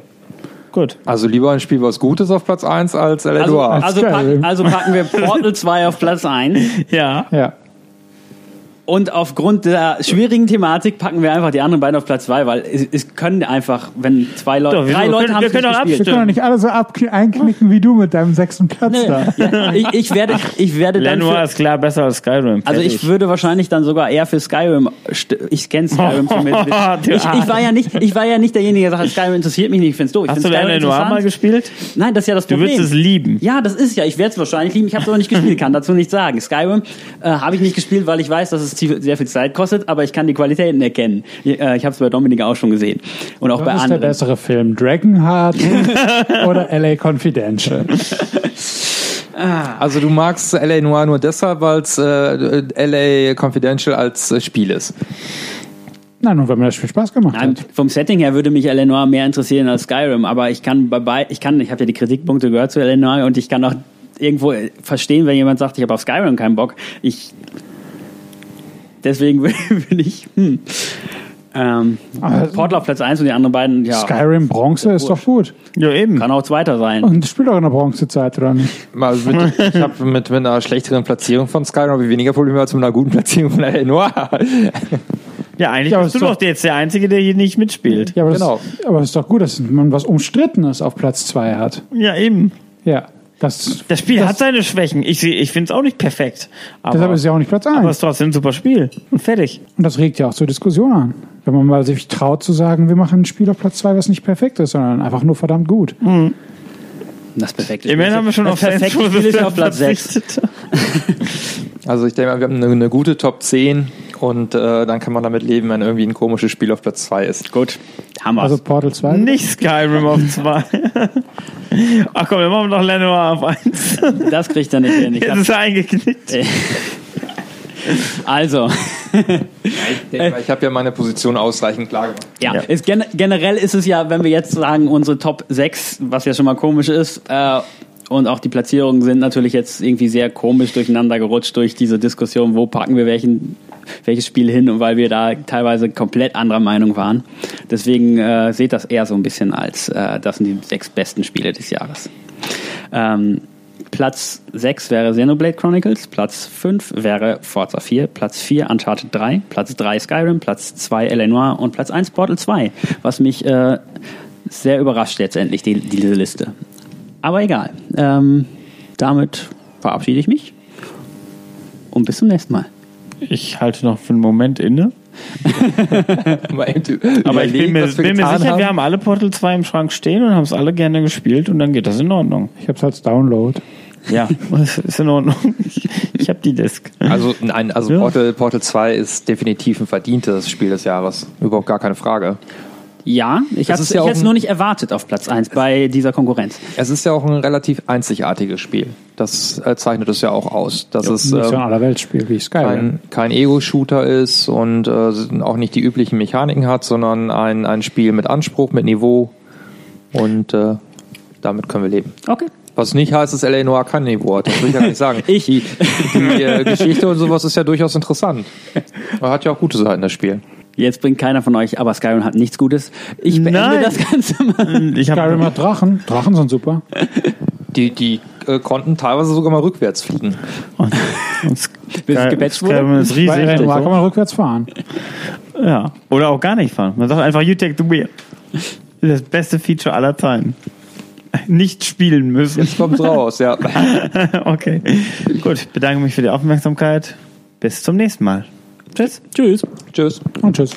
Gut. Also lieber ein Spiel, was gut ist auf Platz 1 als Also, Eleanor. also, pack, also packen wir Portal 2 auf Platz 1. Ja. Ja. Und aufgrund der schwierigen Thematik packen wir einfach die anderen beiden auf Platz zwei, weil es, es können einfach, wenn zwei Leute, Doch, drei Leute können- haben wir können gespielt. Wir können doch nicht alle so ab einknicken wie du mit deinem sechsten Platz da. Ja, ich, ich werde, ich werde dann Lenoir für, ist klar besser als Skyrim. also ich würde wahrscheinlich dann sogar eher für Skyrim, ich kenne Skyrim zumindest. Du Ich, ich war ja nicht, ich war ja nicht derjenige, der sagt, Skyrim interessiert mich nicht, ich find's doof. Ich Hast find's du Skyrim Lenoir mal gespielt? Nein, das ist ja das Du Problem. würdest es lieben. Ja, das ist ja. Ich werde es wahrscheinlich lieben. Ich habe es aber nicht gespielt, kann dazu nichts sagen. Skyrim äh, habe ich nicht gespielt, weil ich weiß, dass es sehr viel Zeit kostet, aber ich kann die Qualitäten erkennen. Ich, äh, ich habe es bei Dominik auch schon gesehen. Und auch bei Was ist der anderen. bessere Film? Dragonheart oder LA Confidential? Also du magst LA Noir nur deshalb, weil es äh, LA Confidential als äh, Spiel ist. Nein, nur weil mir das Spiel Spaß gemacht Nein, hat. vom Setting her würde mich Eleanor mehr interessieren als Skyrim, aber ich kann bei, bei ich kann, ich habe ja die Kritikpunkte gehört zu Eleanor und ich kann auch irgendwo verstehen, wenn jemand sagt, ich habe auf Skyrim keinen Bock. Ich deswegen will ich hm. ähm, Portal auf Platz 1 und die anderen beiden, ja, Skyrim Bronze ist doch gut. Ja, eben. kann auch Zweiter sein. Und das spielt auch in der Bronzezeit, oder nicht? Mal mit, ich habe mit, mit einer schlechteren Platzierung von Skyrim ich weniger Probleme als mit einer guten Platzierung von LA Noir. Ja, eigentlich Ja, aber bist du doch jetzt der Einzige, der hier nicht mitspielt. Ja, aber, Genau. das, aber es ist doch gut, dass man was Umstrittenes auf Platz 2 hat. Ja, eben. Ja. Das, Das Spiel das, hat seine Schwächen. Ich, ich finde es auch nicht perfekt. Aber, Deshalb ist es ja auch nicht Platz aber es 1. ist trotzdem ein super Spiel. Und fertig. Und das regt ja auch zur Diskussion an. Wenn man mal sich traut zu sagen, wir machen ein Spiel auf Platz 2, was nicht perfekt ist, sondern einfach nur verdammt gut. Das perfekte Immerhin haben wir schon auf Row Spiel auf Platz 6. verzichtet. Also ich denke mal, wir haben eine, eine gute Top 10 und äh, dann kann man damit leben, wenn irgendwie ein komisches Spiel auf Platz 2 ist. Gut, haben wir Also Portal 2. Nicht Skyrim auf 2. Ach komm, wir machen doch Lenoir auf 1. Das kriegt er nicht hin. Ich Jetzt ist er eingeknickt. also, Ich, denke mal, ich habe ja meine Position ausreichend klar gemacht. Ja, Ja. Es, gen generell ist es ja, wenn wir jetzt sagen, unsere Top 6, was ja schon mal komisch ist, äh, und auch die Platzierungen sind natürlich jetzt irgendwie sehr komisch durcheinander gerutscht durch diese Diskussion, wo packen wir welchen, welches Spiel hin und weil wir da teilweise komplett anderer Meinung waren. Deswegen äh, seht das eher so ein bisschen als, äh, das sind die sechs besten Spiele des Jahres. Ähm, Platz 6 wäre Xenoblade Chronicles, Platz 5 wäre Forza 4, Platz 4 Uncharted 3, Platz 3 Skyrim, Platz 2 L.A. Noire und Platz 1 Portal 2, was mich äh, sehr überrascht letztendlich, die, diese Liste. Aber egal, ähm, damit verabschiede ich mich und bis zum nächsten Mal. Ich halte noch für einen Moment inne. Aber, ich bin mir, bin mir sicher, wir haben alle Portal 2 im Schrank stehen und haben es alle gerne gespielt und dann geht das in Ordnung. Ich habe es als Download. Ja, ist in Ordnung. Ich, ich habe die Disc. Also nein, also Ja. Portal, Portal 2 ist definitiv ein verdientes Spiel des Jahres. Überhaupt gar keine Frage. Ja, ich habe ist ja es ein- nur nicht erwartet auf Platz 1 bei dieser Konkurrenz. Es ist ja auch ein relativ einzigartiges Spiel. Das äh, zeichnet es ja auch aus. Dass es Nicht so ein Allerweltspiel wie Skyrim. kein, kein Ego-Shooter ist und äh, auch nicht die üblichen Mechaniken hat, sondern ein, ein Spiel mit Anspruch, mit Niveau und äh, damit können wir leben. Okay. Was nicht heißt, dass L.A. Noir kein Niveau hat. Das will ich ja nicht sagen. Ich. Die, die äh, Geschichte und sowas ist ja durchaus interessant. Er hat ja auch gute Seiten, das Spiel. Jetzt bringt keiner von euch, aber Skyrim hat nichts Gutes. Ich beende Nein. das Ganze mal. Ich Skyrim habe hat Drachen. Drachen sind super. Die, die äh, konnten teilweise sogar mal rückwärts fliegen. Bis es gepatcht wurde. Skyrim ist Bei riesig. L.A. Noire kann man rückwärts fahren. Ja. Oder auch gar nicht fahren. Man sagt einfach, you take the wheel. Das beste Feature aller Zeiten. Nicht spielen müssen. Jetzt kommt's raus, ja. Okay. Gut, bedanke mich für die Aufmerksamkeit. Bis zum nächsten Mal. Tschüss. Tschüss. Tschüss. Und tschüss.